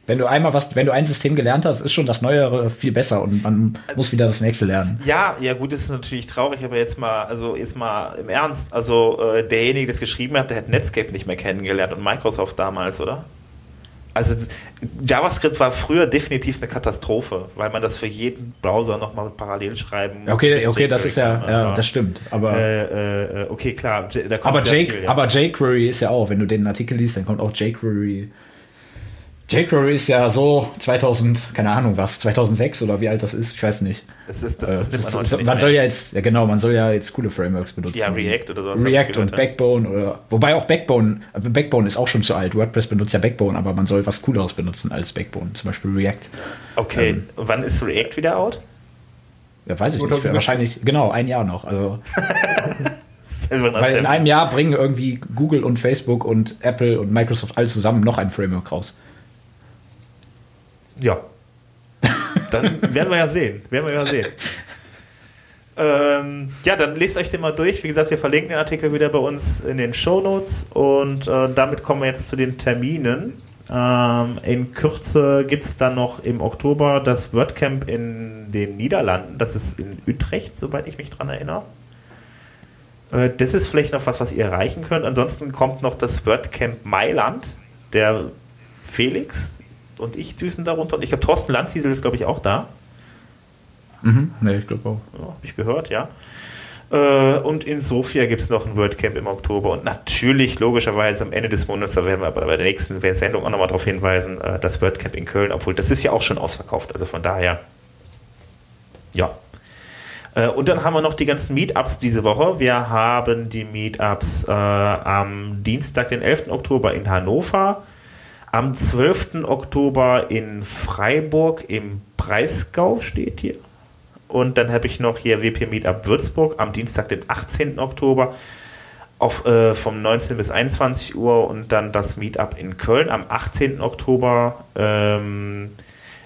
wenn du einmal was, wenn du ein System gelernt hast, ist schon das Neuere viel besser und man muss wieder das nächste lernen. Ja, ja gut, das ist natürlich traurig, aber jetzt mal, also jetzt mal im Ernst, also äh, derjenige, der das geschrieben hat, der hat Netscape nicht mehr kennengelernt und Microsoft damals, oder? Also JavaScript war früher definitiv eine Katastrophe, weil man das für jeden Browser nochmal parallel schreiben musste. Okay, okay, das ist ja, ja, das stimmt. Aber äh, äh, okay, klar, da kommt aber, Jake, viel, ja. aber jQuery ist ja auch, wenn du den Artikel liest, dann kommt auch jQuery jQuery ist ja so 2000, keine Ahnung was, 2006 oder wie alt das ist, ich weiß nicht. Das ist, das, das, das, das man, man soll ja jetzt, ja genau, man soll ja jetzt coole Frameworks benutzen. Ja, React oder sowas. React und Backbone oder, wobei auch Backbone, äh, Backbone ist auch schon zu alt. WordPress benutzt ja Backbone, aber man soll was cooleres benutzen als Backbone, zum Beispiel React. Okay, ähm, wann ist React wieder out? Ja, weiß ich nicht, wahrscheinlich, genau, ein Jahr noch, also. Weil in einem Jahr bringen irgendwie Google und Facebook und Apple und Microsoft alle zusammen noch ein Framework raus. Ja. Dann werden wir ja sehen. Werden wir ja sehen. Ähm, ja, dann lest euch den mal durch. Wie gesagt, wir verlinken den Artikel wieder bei uns in den Show Notes und äh, damit kommen wir jetzt zu den Terminen. Ähm, in Kürze gibt es dann noch im Oktober das WordCamp in den Niederlanden. Das ist in Utrecht, soweit ich mich dran erinnere. Äh, das ist vielleicht noch was, was ihr erreichen könnt. Ansonsten kommt noch das WordCamp Mailand. Der Felix und ich düsen darunter. Und ich glaube, Thorsten Lanziesel ist, glaube ich, auch da. Mhm, ne, ich glaube auch. Ja, Habe ich gehört, ja. Äh, und in Sofia gibt es noch ein WordCamp im Oktober. Und natürlich, logischerweise, am Ende des Monats, da werden wir aber bei der nächsten Sendung auch nochmal darauf hinweisen, äh, das WordCamp in Köln, obwohl das ist ja auch schon ausverkauft. Also von daher, ja. Äh, und dann haben wir noch die ganzen Meetups diese Woche. Wir haben die Meetups am Dienstag, den 11. Oktober in Hannover, am 12. Oktober in Freiburg im Breisgau steht hier. Und dann habe ich noch hier WP Meetup Würzburg am Dienstag, den 18. Oktober auf, äh, vom 19 bis 21 Uhr und dann das Meetup in Köln am 18. Oktober. Ähm,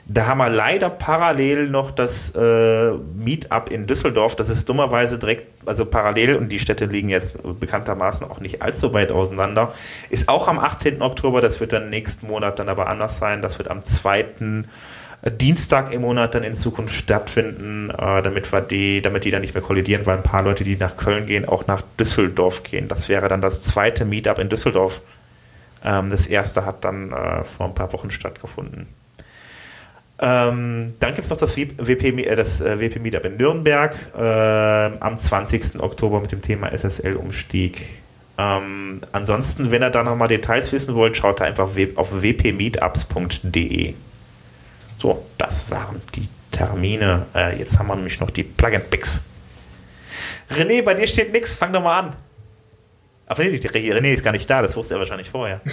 da haben wir leider parallel noch das äh, Meetup in Düsseldorf. Das ist dummerweise direkt, also parallel, und die Städte liegen jetzt bekanntermaßen auch nicht allzu weit auseinander. Ist auch am 18. Oktober, das wird dann nächsten Monat dann aber anders sein. Das wird am 2. Dienstag im Monat dann in Zukunft stattfinden, äh, damit wir die, damit die dann nicht mehr kollidieren, weil ein paar Leute, die nach Köln gehen, auch nach Düsseldorf gehen. Das wäre dann das zweite Meetup in Düsseldorf. Ähm, das erste hat dann äh, vor ein paar Wochen stattgefunden. Ähm, dann gibt es noch das WP, äh, das äh, WP Meetup in Nürnberg äh, am 20. Oktober mit dem Thema SSL-Umstieg. Ähm, ansonsten, wenn ihr da nochmal Details wissen wollt, schaut da einfach auf wpmeetups.de. So, das waren die Termine. Äh, jetzt haben wir nämlich noch die Plug-and-Picks. René, bei dir steht nichts. Fang doch mal an. Ach nee, René ist gar nicht da, das wusste er wahrscheinlich vorher.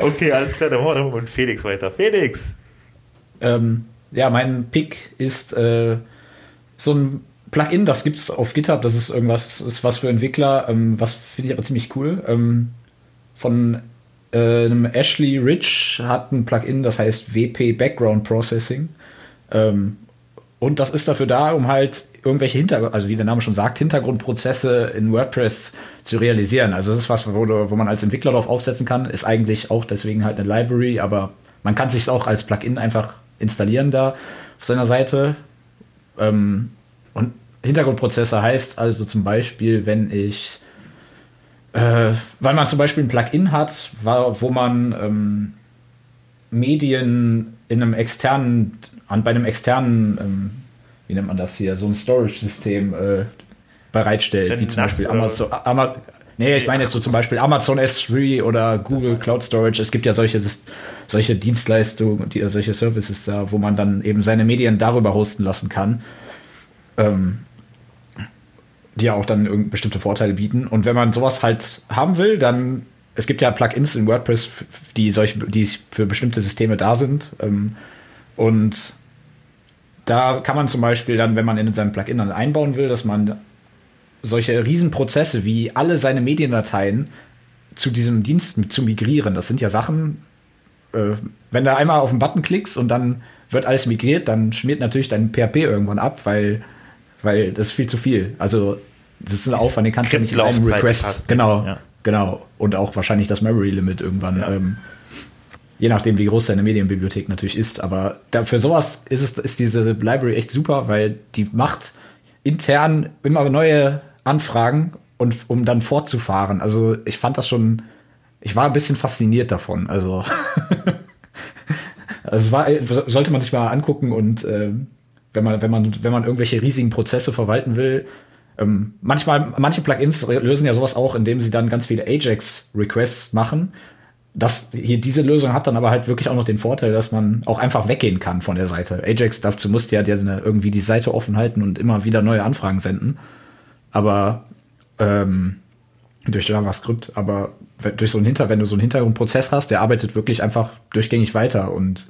okay, alles klar, dann machen wir mit Felix weiter. Felix! Ähm, ja, mein Pick ist äh, so ein Plugin, das gibt es auf GitHub, das ist irgendwas, ist was für Entwickler, ähm, was finde ich aber ziemlich cool. Ähm, von äh, Ashley Rich hat ein Plugin, das heißt WP Background Processing. Ähm, und das ist dafür da, um halt irgendwelche Hintergrund, also wie der Name schon sagt, Hintergrundprozesse in WordPress zu realisieren. Also das ist was, wo, wo man als Entwickler darauf aufsetzen kann, ist eigentlich auch deswegen halt eine Library, aber man kann sich auch als Plugin einfach installieren da auf seiner Seite. Ähm, und Hintergrundprozesse heißt also zum Beispiel, wenn ich äh, weil man zum Beispiel ein Plugin hat, wo man ähm, Medien in einem externen, an, bei einem externen, ähm, wie nennt man das hier, so ein Storage-System äh, bereitstellt, wie zum Beispiel Amazon. Ama nee, ich meine jetzt so zum Beispiel Amazon S3 oder Google Cloud Storage. Es gibt ja solche, solche Dienstleistungen, die, solche Services da, wo man dann eben seine Medien darüber hosten lassen kann. Ähm, die ja auch dann bestimmte Vorteile bieten. Und wenn man sowas halt haben will, dann es gibt ja Plugins in WordPress, die solche, die für bestimmte Systeme da sind. Ähm, und da kann man zum Beispiel dann, wenn man in seinem Plugin dann einbauen will, dass man solche Riesenprozesse wie alle seine Mediendateien zu diesem Dienst zu migrieren. Das sind ja Sachen, äh, wenn du einmal auf den Button klickst und dann wird alles migriert, dann schmiert natürlich dein PHP irgendwann ab, weil weil das ist viel zu viel. Also das ist ein Aufwand, den kannst du nicht in einem Request. Passt. Genau, ja. genau. Und auch wahrscheinlich das Memory Limit irgendwann. Ja. Ähm, je nachdem, wie groß deine Medienbibliothek natürlich ist. Aber für sowas ist, es, ist diese Library echt super, weil die macht intern immer neue Anfragen und um dann fortzufahren. Also ich fand das schon, ich war ein bisschen fasziniert davon. Also, also es war, sollte man sich mal angucken und ähm, wenn man, wenn man, wenn man irgendwelche riesigen Prozesse verwalten will. Ähm, manchmal, manche Plugins lösen ja sowas auch, indem sie dann ganz viele Ajax-Requests machen. Das, hier, diese Lösung hat dann aber halt wirklich auch noch den Vorteil, dass man auch einfach weggehen kann von der Seite. Ajax dazu musste ja irgendwie die Seite offen halten und immer wieder neue Anfragen senden. Aber ähm, durch JavaScript, aber durch so einen Hinter, wenn du so einen Hintergrundprozess hast, der arbeitet wirklich einfach durchgängig weiter und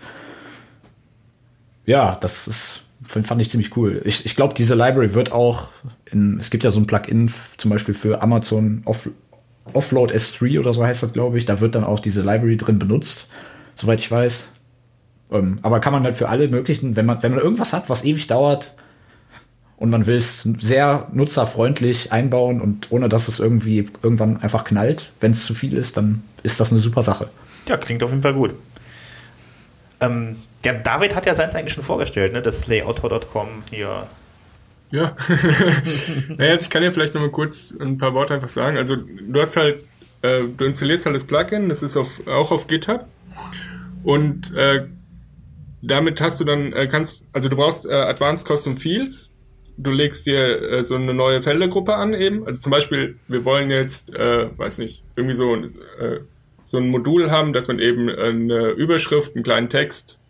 ja, das ist fand ich ziemlich cool. Ich, ich glaube, diese Library wird auch, in, es gibt ja so ein Plugin zum Beispiel für Amazon Off, Offload S3 oder so heißt das, glaube ich. Da wird dann auch diese Library drin benutzt, soweit ich weiß. Ähm, aber kann man halt für alle möglichen, wenn man, wenn man irgendwas hat, was ewig dauert und man will es sehr nutzerfreundlich einbauen und ohne dass es irgendwie irgendwann einfach knallt, wenn es zu viel ist, dann ist das eine super Sache. Ja, klingt auf jeden Fall gut. Ähm, ja, David hat ja seins eigentlich schon vorgestellt, ne? Das Layouter.com hier. Ja. naja, also ich kann ja vielleicht noch mal kurz ein paar Worte einfach sagen. Also du hast halt äh, du installierst halt das Plugin, das ist auf, auch auf GitHub und äh, damit hast du dann, äh, kannst, also du brauchst äh, Advanced Custom Fields, du legst dir äh, so eine neue Feldergruppe an eben, also zum Beispiel, wir wollen jetzt, äh, weiß nicht, irgendwie so, äh, so ein Modul haben, dass man eben eine Überschrift, einen kleinen Text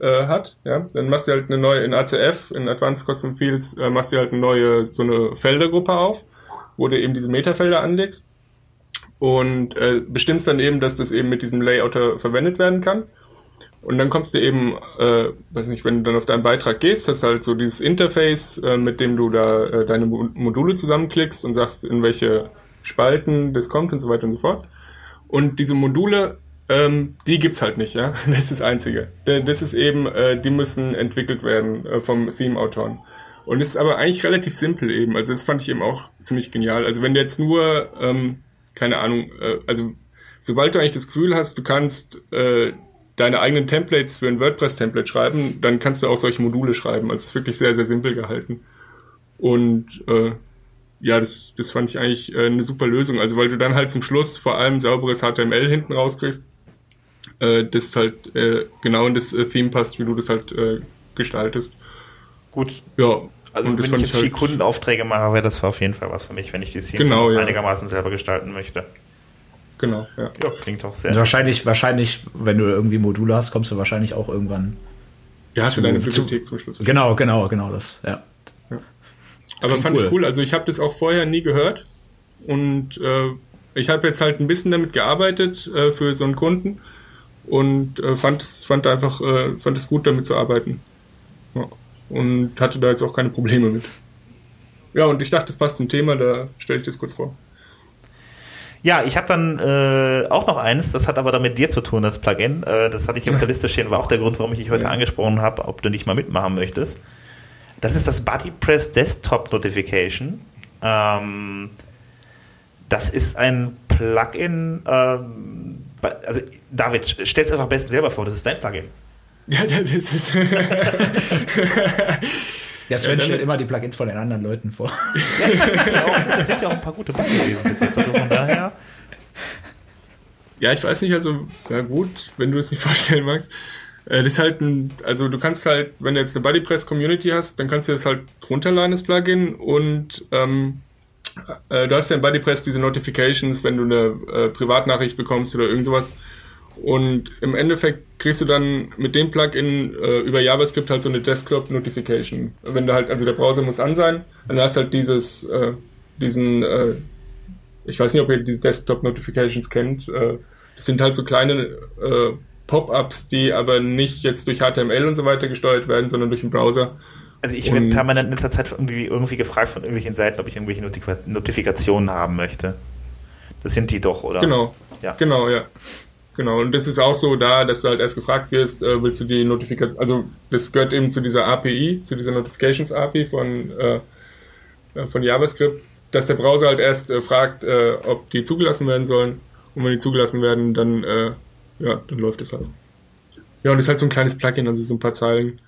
äh, hat, ja, dann machst du halt eine neue, in ACF, in Advanced Custom Fields, äh, machst du halt eine neue, so eine Feldergruppe auf, wo du eben diese Metafelder anlegst und äh, bestimmst dann eben, dass das eben mit diesem Layouter verwendet werden kann. Und dann kommst du eben, äh, weiß nicht, wenn du dann auf deinen Beitrag gehst, hast du halt so dieses Interface, äh, mit dem du da äh, deine Module zusammenklickst und sagst, in welche Spalten das kommt und so weiter und so fort. Und diese Module ähm, die gibt's halt nicht, ja. Das ist das Einzige. Das ist eben, äh, die müssen entwickelt werden äh, vom Theme-Autoren. Und ist aber eigentlich relativ simpel eben. Also das fand ich eben auch ziemlich genial. Also wenn du jetzt nur, ähm, keine Ahnung, äh, also sobald du eigentlich das Gefühl hast, du kannst äh, deine eigenen Templates für ein WordPress-Template schreiben, dann kannst du auch solche Module schreiben. Also es ist wirklich sehr, sehr simpel gehalten. Und äh, ja, das, das fand ich eigentlich äh, eine super Lösung. Also weil du dann halt zum Schluss vor allem sauberes HTML hinten rauskriegst äh, das halt äh, genau in das äh, Theme passt, wie du das halt äh, gestaltest. Gut. Ja. Also wenn ich jetzt viel halt Kundenaufträge mache, wäre das auf jeden Fall was für mich, wenn ich die Themes genau, ja. einigermaßen selber gestalten möchte. Genau, ja. ja klingt auch sehr. Also wahrscheinlich, wahrscheinlich, wenn du irgendwie Module hast, kommst du wahrscheinlich auch irgendwann. Ja, hast du deine Bibliothek zum Schluss. Genau, genau, genau das, ja. ja. Aber Klingt fand cool. ich cool. Also ich habe das auch vorher nie gehört und äh, ich habe jetzt halt ein bisschen damit gearbeitet äh, für so einen Kunden und äh, fand es fand einfach äh, fand es gut damit zu arbeiten ja. und hatte da jetzt auch keine Probleme mit ja und ich dachte das passt zum Thema da stelle ich das kurz vor ja, ich habe dann äh, auch noch eines, das hat aber damit dir zu tun, das Plugin. Äh, das hatte ich auf der Liste stehen, war auch der Grund, warum ich dich heute ja. angesprochen habe, ob du nicht mal mitmachen möchtest. Das ist das BuddyPress Desktop Notification. Ähm, das ist ein Plugin, ähm, also David, stell es einfach am besten selber vor, das ist dein Plugin. Ja, das ist. Ja, Sven ja, stellt immer die Plugins von den anderen Leuten vor. Ja, das sind ja auch ein paar gute Bugs gewesen bis jetzt, also von daher. Ja, ich weiß nicht, also, ja gut, wenn du es nicht vorstellen magst. Äh, das ist halt ein, also du kannst halt, wenn du jetzt eine BuddyPress Community hast, dann kannst du das halt runterladen, das Plugin, und ähm, äh, du hast ja in BuddyPress diese Notifications, wenn du eine äh, Privatnachricht bekommst oder irgend sowas. Und im Endeffekt kriegst du dann mit dem Plugin äh, über JavaScript halt so eine Desktop-Notification. Wenn du halt, also der Browser muss an sein, dann hast du halt dieses, äh, diesen, äh, ich weiß nicht, ob ihr diese Desktop-Notifications kennt. Äh, das sind halt so kleine Pop-ups, die aber nicht jetzt durch HTML und so weiter gesteuert werden, sondern durch den Browser. Also ich werde permanent in letzter Zeit irgendwie, irgendwie gefragt von irgendwelchen Seiten, ob ich irgendwelche Notifikationen haben möchte. Das sind die doch, oder? Genau. Ja. Genau, ja. Genau. Und das ist auch so da, dass du halt erst gefragt wirst, äh, willst du die Notifikation, also das gehört eben zu dieser API, zu dieser Notifications API von, äh, äh, von JavaScript, dass der Browser halt erst äh, fragt, äh, ob die zugelassen werden sollen. Und wenn die zugelassen werden, dann, äh, ja, dann läuft es halt. Ja, und das ist halt so ein kleines Plugin, also so ein paar Zeilen,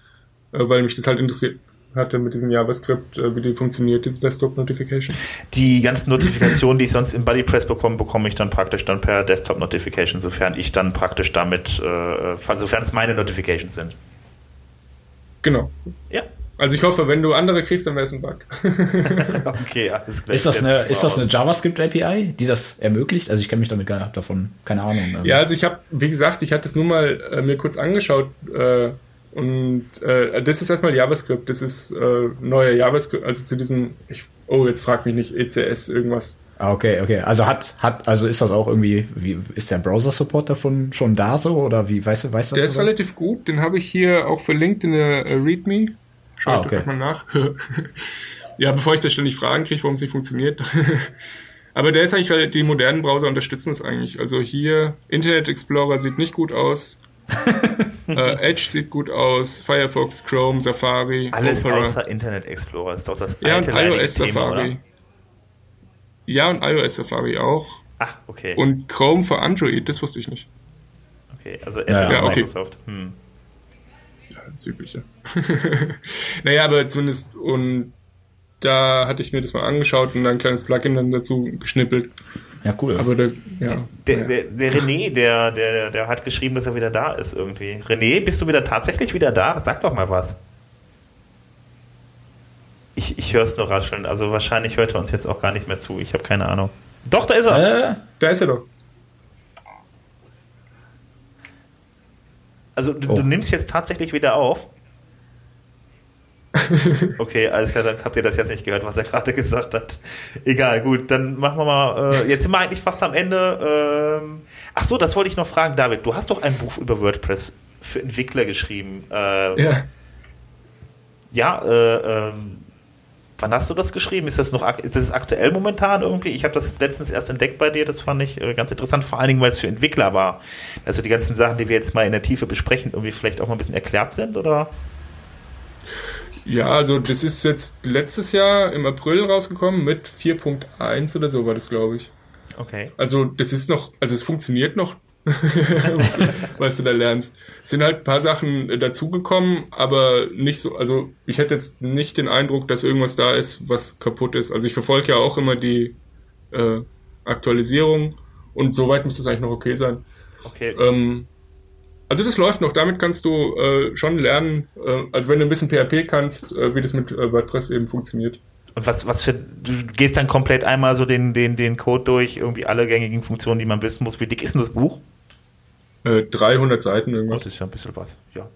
weil mich das halt interessiert hatte mit diesem JavaScript, äh, wie die funktioniert, diese Desktop-Notification? Die ganzen Notifikationen, die ich sonst in BuddyPress bekomme, bekomme ich dann praktisch dann per Desktop-Notification, sofern ich dann praktisch damit, äh, sofern es meine Notifications sind. Genau. Ja. Also ich hoffe, wenn du andere kriegst, dann wäre es ein Bug. okay, alles klar. Ist das eine, ist das eine JavaScript-API, die das ermöglicht? Also ich kenne mich damit gar nicht davon, keine Ahnung. Ähm. Ja, also ich habe, wie gesagt, ich hatte es nur mal äh, mir kurz angeschaut, äh, und äh, das ist erstmal JavaScript. Das ist äh, neuer JavaScript, also zu diesem, ich, oh, jetzt frag mich nicht, ECS irgendwas. Ah, okay, okay. Also hat, hat, also ist das auch irgendwie, wie, ist der Browser-Support davon schon da so oder wie, weißt du, weißt du Der ist was? relativ gut, den habe ich hier auch verlinkt in der uh, README. Schau ah, okay. doch mal nach. ja, bevor ich da ständig Fragen kriege, warum es nicht funktioniert. Aber der ist eigentlich, die modernen Browser unterstützen es eigentlich. Also hier, Internet Explorer sieht nicht gut aus äh, Edge sieht gut aus, Firefox, Chrome, Safari, Alles Opera. außer Internet Explorer ist doch das Ja, und iOS Thema, Safari. Oder? Ja, und iOS Safari auch. Ah, okay. Und Chrome für Android, das wusste ich nicht. Okay, also Apple ja, und okay. Microsoft. Hm. Ja, das Übliche. naja, aber zumindest, und da hatte ich mir das mal angeschaut und dann ein kleines Plugin dann dazu geschnippelt. Ja, cool. Aber der, ja, der, der, der René, der, der, der hat geschrieben, dass er wieder da ist irgendwie. René, bist du wieder tatsächlich wieder da? Sag doch mal was. Ich, ich höre es nur rascheln. Also wahrscheinlich hört er uns jetzt auch gar nicht mehr zu. Ich habe keine Ahnung. Doch, da ist er. Äh, da ist er doch. Also du, oh. du nimmst jetzt tatsächlich wieder auf. Okay, alles klar, dann habt ihr das jetzt nicht gehört, was er gerade gesagt hat. Egal, gut, dann machen wir mal. Äh, jetzt sind wir eigentlich fast am Ende. Ähm, ach so, das wollte ich noch fragen, David. Du hast doch ein Buch über WordPress für Entwickler geschrieben. Äh, ja. Ja, äh, ähm, Wann hast du das geschrieben? Ist das noch ist das aktuell momentan irgendwie? Ich habe das letztens erst entdeckt bei dir, das fand ich äh, ganz interessant, vor allen Dingen, weil es für Entwickler war. Also die ganzen Sachen, die wir jetzt mal in der Tiefe besprechen, irgendwie vielleicht auch mal ein bisschen erklärt sind, oder? Ja, also das ist jetzt letztes Jahr im April rausgekommen mit 4.1 oder so war das, glaube ich. Okay. Also das ist noch, also es funktioniert noch was du da lernst. Es sind halt ein paar Sachen dazugekommen, aber nicht so, also ich hätte jetzt nicht den Eindruck, dass irgendwas da ist, was kaputt ist. Also ich verfolge ja auch immer die äh, Aktualisierung und soweit muss es eigentlich noch okay sein. Okay. Ähm, also das läuft noch, damit kannst du äh, schon lernen, äh, also wenn du ein bisschen PHP kannst, äh, wie das mit äh, WordPress eben funktioniert. Und was, was für, du gehst dann komplett einmal so den, den, den Code durch, irgendwie alle gängigen Funktionen, die man wissen muss. Wie dick ist denn das Buch? 300 äh, Seiten irgendwas. Das ist ja ein bisschen was, ja.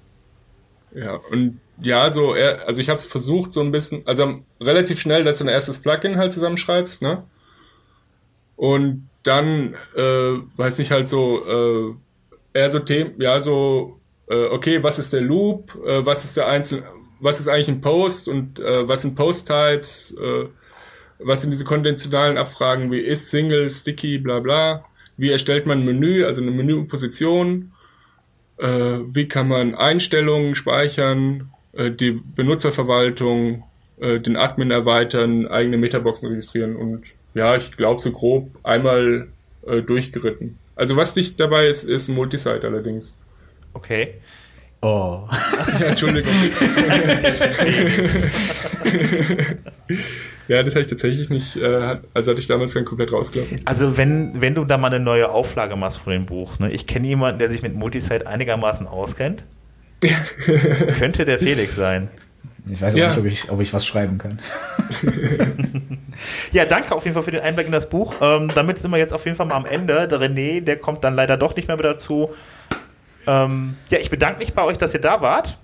Ja, und ja, so, also ich habe es versucht, so ein bisschen, also relativ schnell, dass du ein erstes Plugin halt zusammenschreibst, ne? Und dann, äh, weiß ich halt so, äh, eher so Themen, ja, so, äh, okay, was ist der Loop, äh, was ist der einzelne, was ist eigentlich ein Post? Und äh, was sind Post-Types, äh, was sind diese konventionalen Abfragen wie ist Single, Sticky, bla bla? Wie erstellt man ein Menü, also eine Menüposition, äh, wie kann man Einstellungen speichern, äh, die Benutzerverwaltung, äh, den Admin erweitern, eigene Metaboxen registrieren und ja, ich glaube so grob einmal äh, durchgeritten. Also was dich dabei ist, ist ein Multisite allerdings. Okay. Oh. ja, Entschuldigung. Ja, das habe ich tatsächlich nicht, äh, also hatte ich damals dann komplett rausgelassen. Also wenn, wenn du da mal eine neue Auflage machst von dem Buch, ne? ich kenne jemanden, der sich mit Multisite einigermaßen auskennt, könnte der Felix sein. Ich weiß auch ja. nicht, ob ich, ob ich was schreiben kann. ja, danke auf jeden Fall für den Einblick in das Buch. Ähm, damit sind wir jetzt auf jeden Fall mal am Ende. Der René, der kommt dann leider doch nicht mehr, mehr dazu. Ähm, ja, ich bedanke mich bei euch, dass ihr da wart.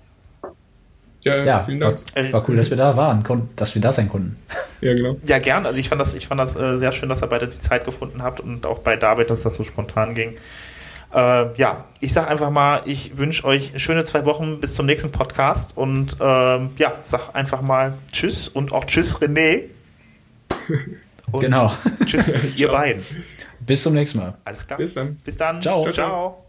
Ja, ja vielen Dank. War, war, cool, dass wir da waren, dass wir da sein konnten. Ja, genau. Ja, gern. Also ich fand das, ich fand das äh, sehr schön, dass ihr beide die Zeit gefunden habt und auch bei David, dass das so spontan ging. Äh, ja, ich sag einfach mal, ich wünsche euch schöne zwei Wochen bis zum nächsten Podcast und äh, ja, sag einfach mal Tschüss und auch Tschüss René. Und genau. Tschüss, ihr beiden. Bis zum nächsten Mal. Alles klar. Bis dann. Bis dann. Ciao. ciao. ciao.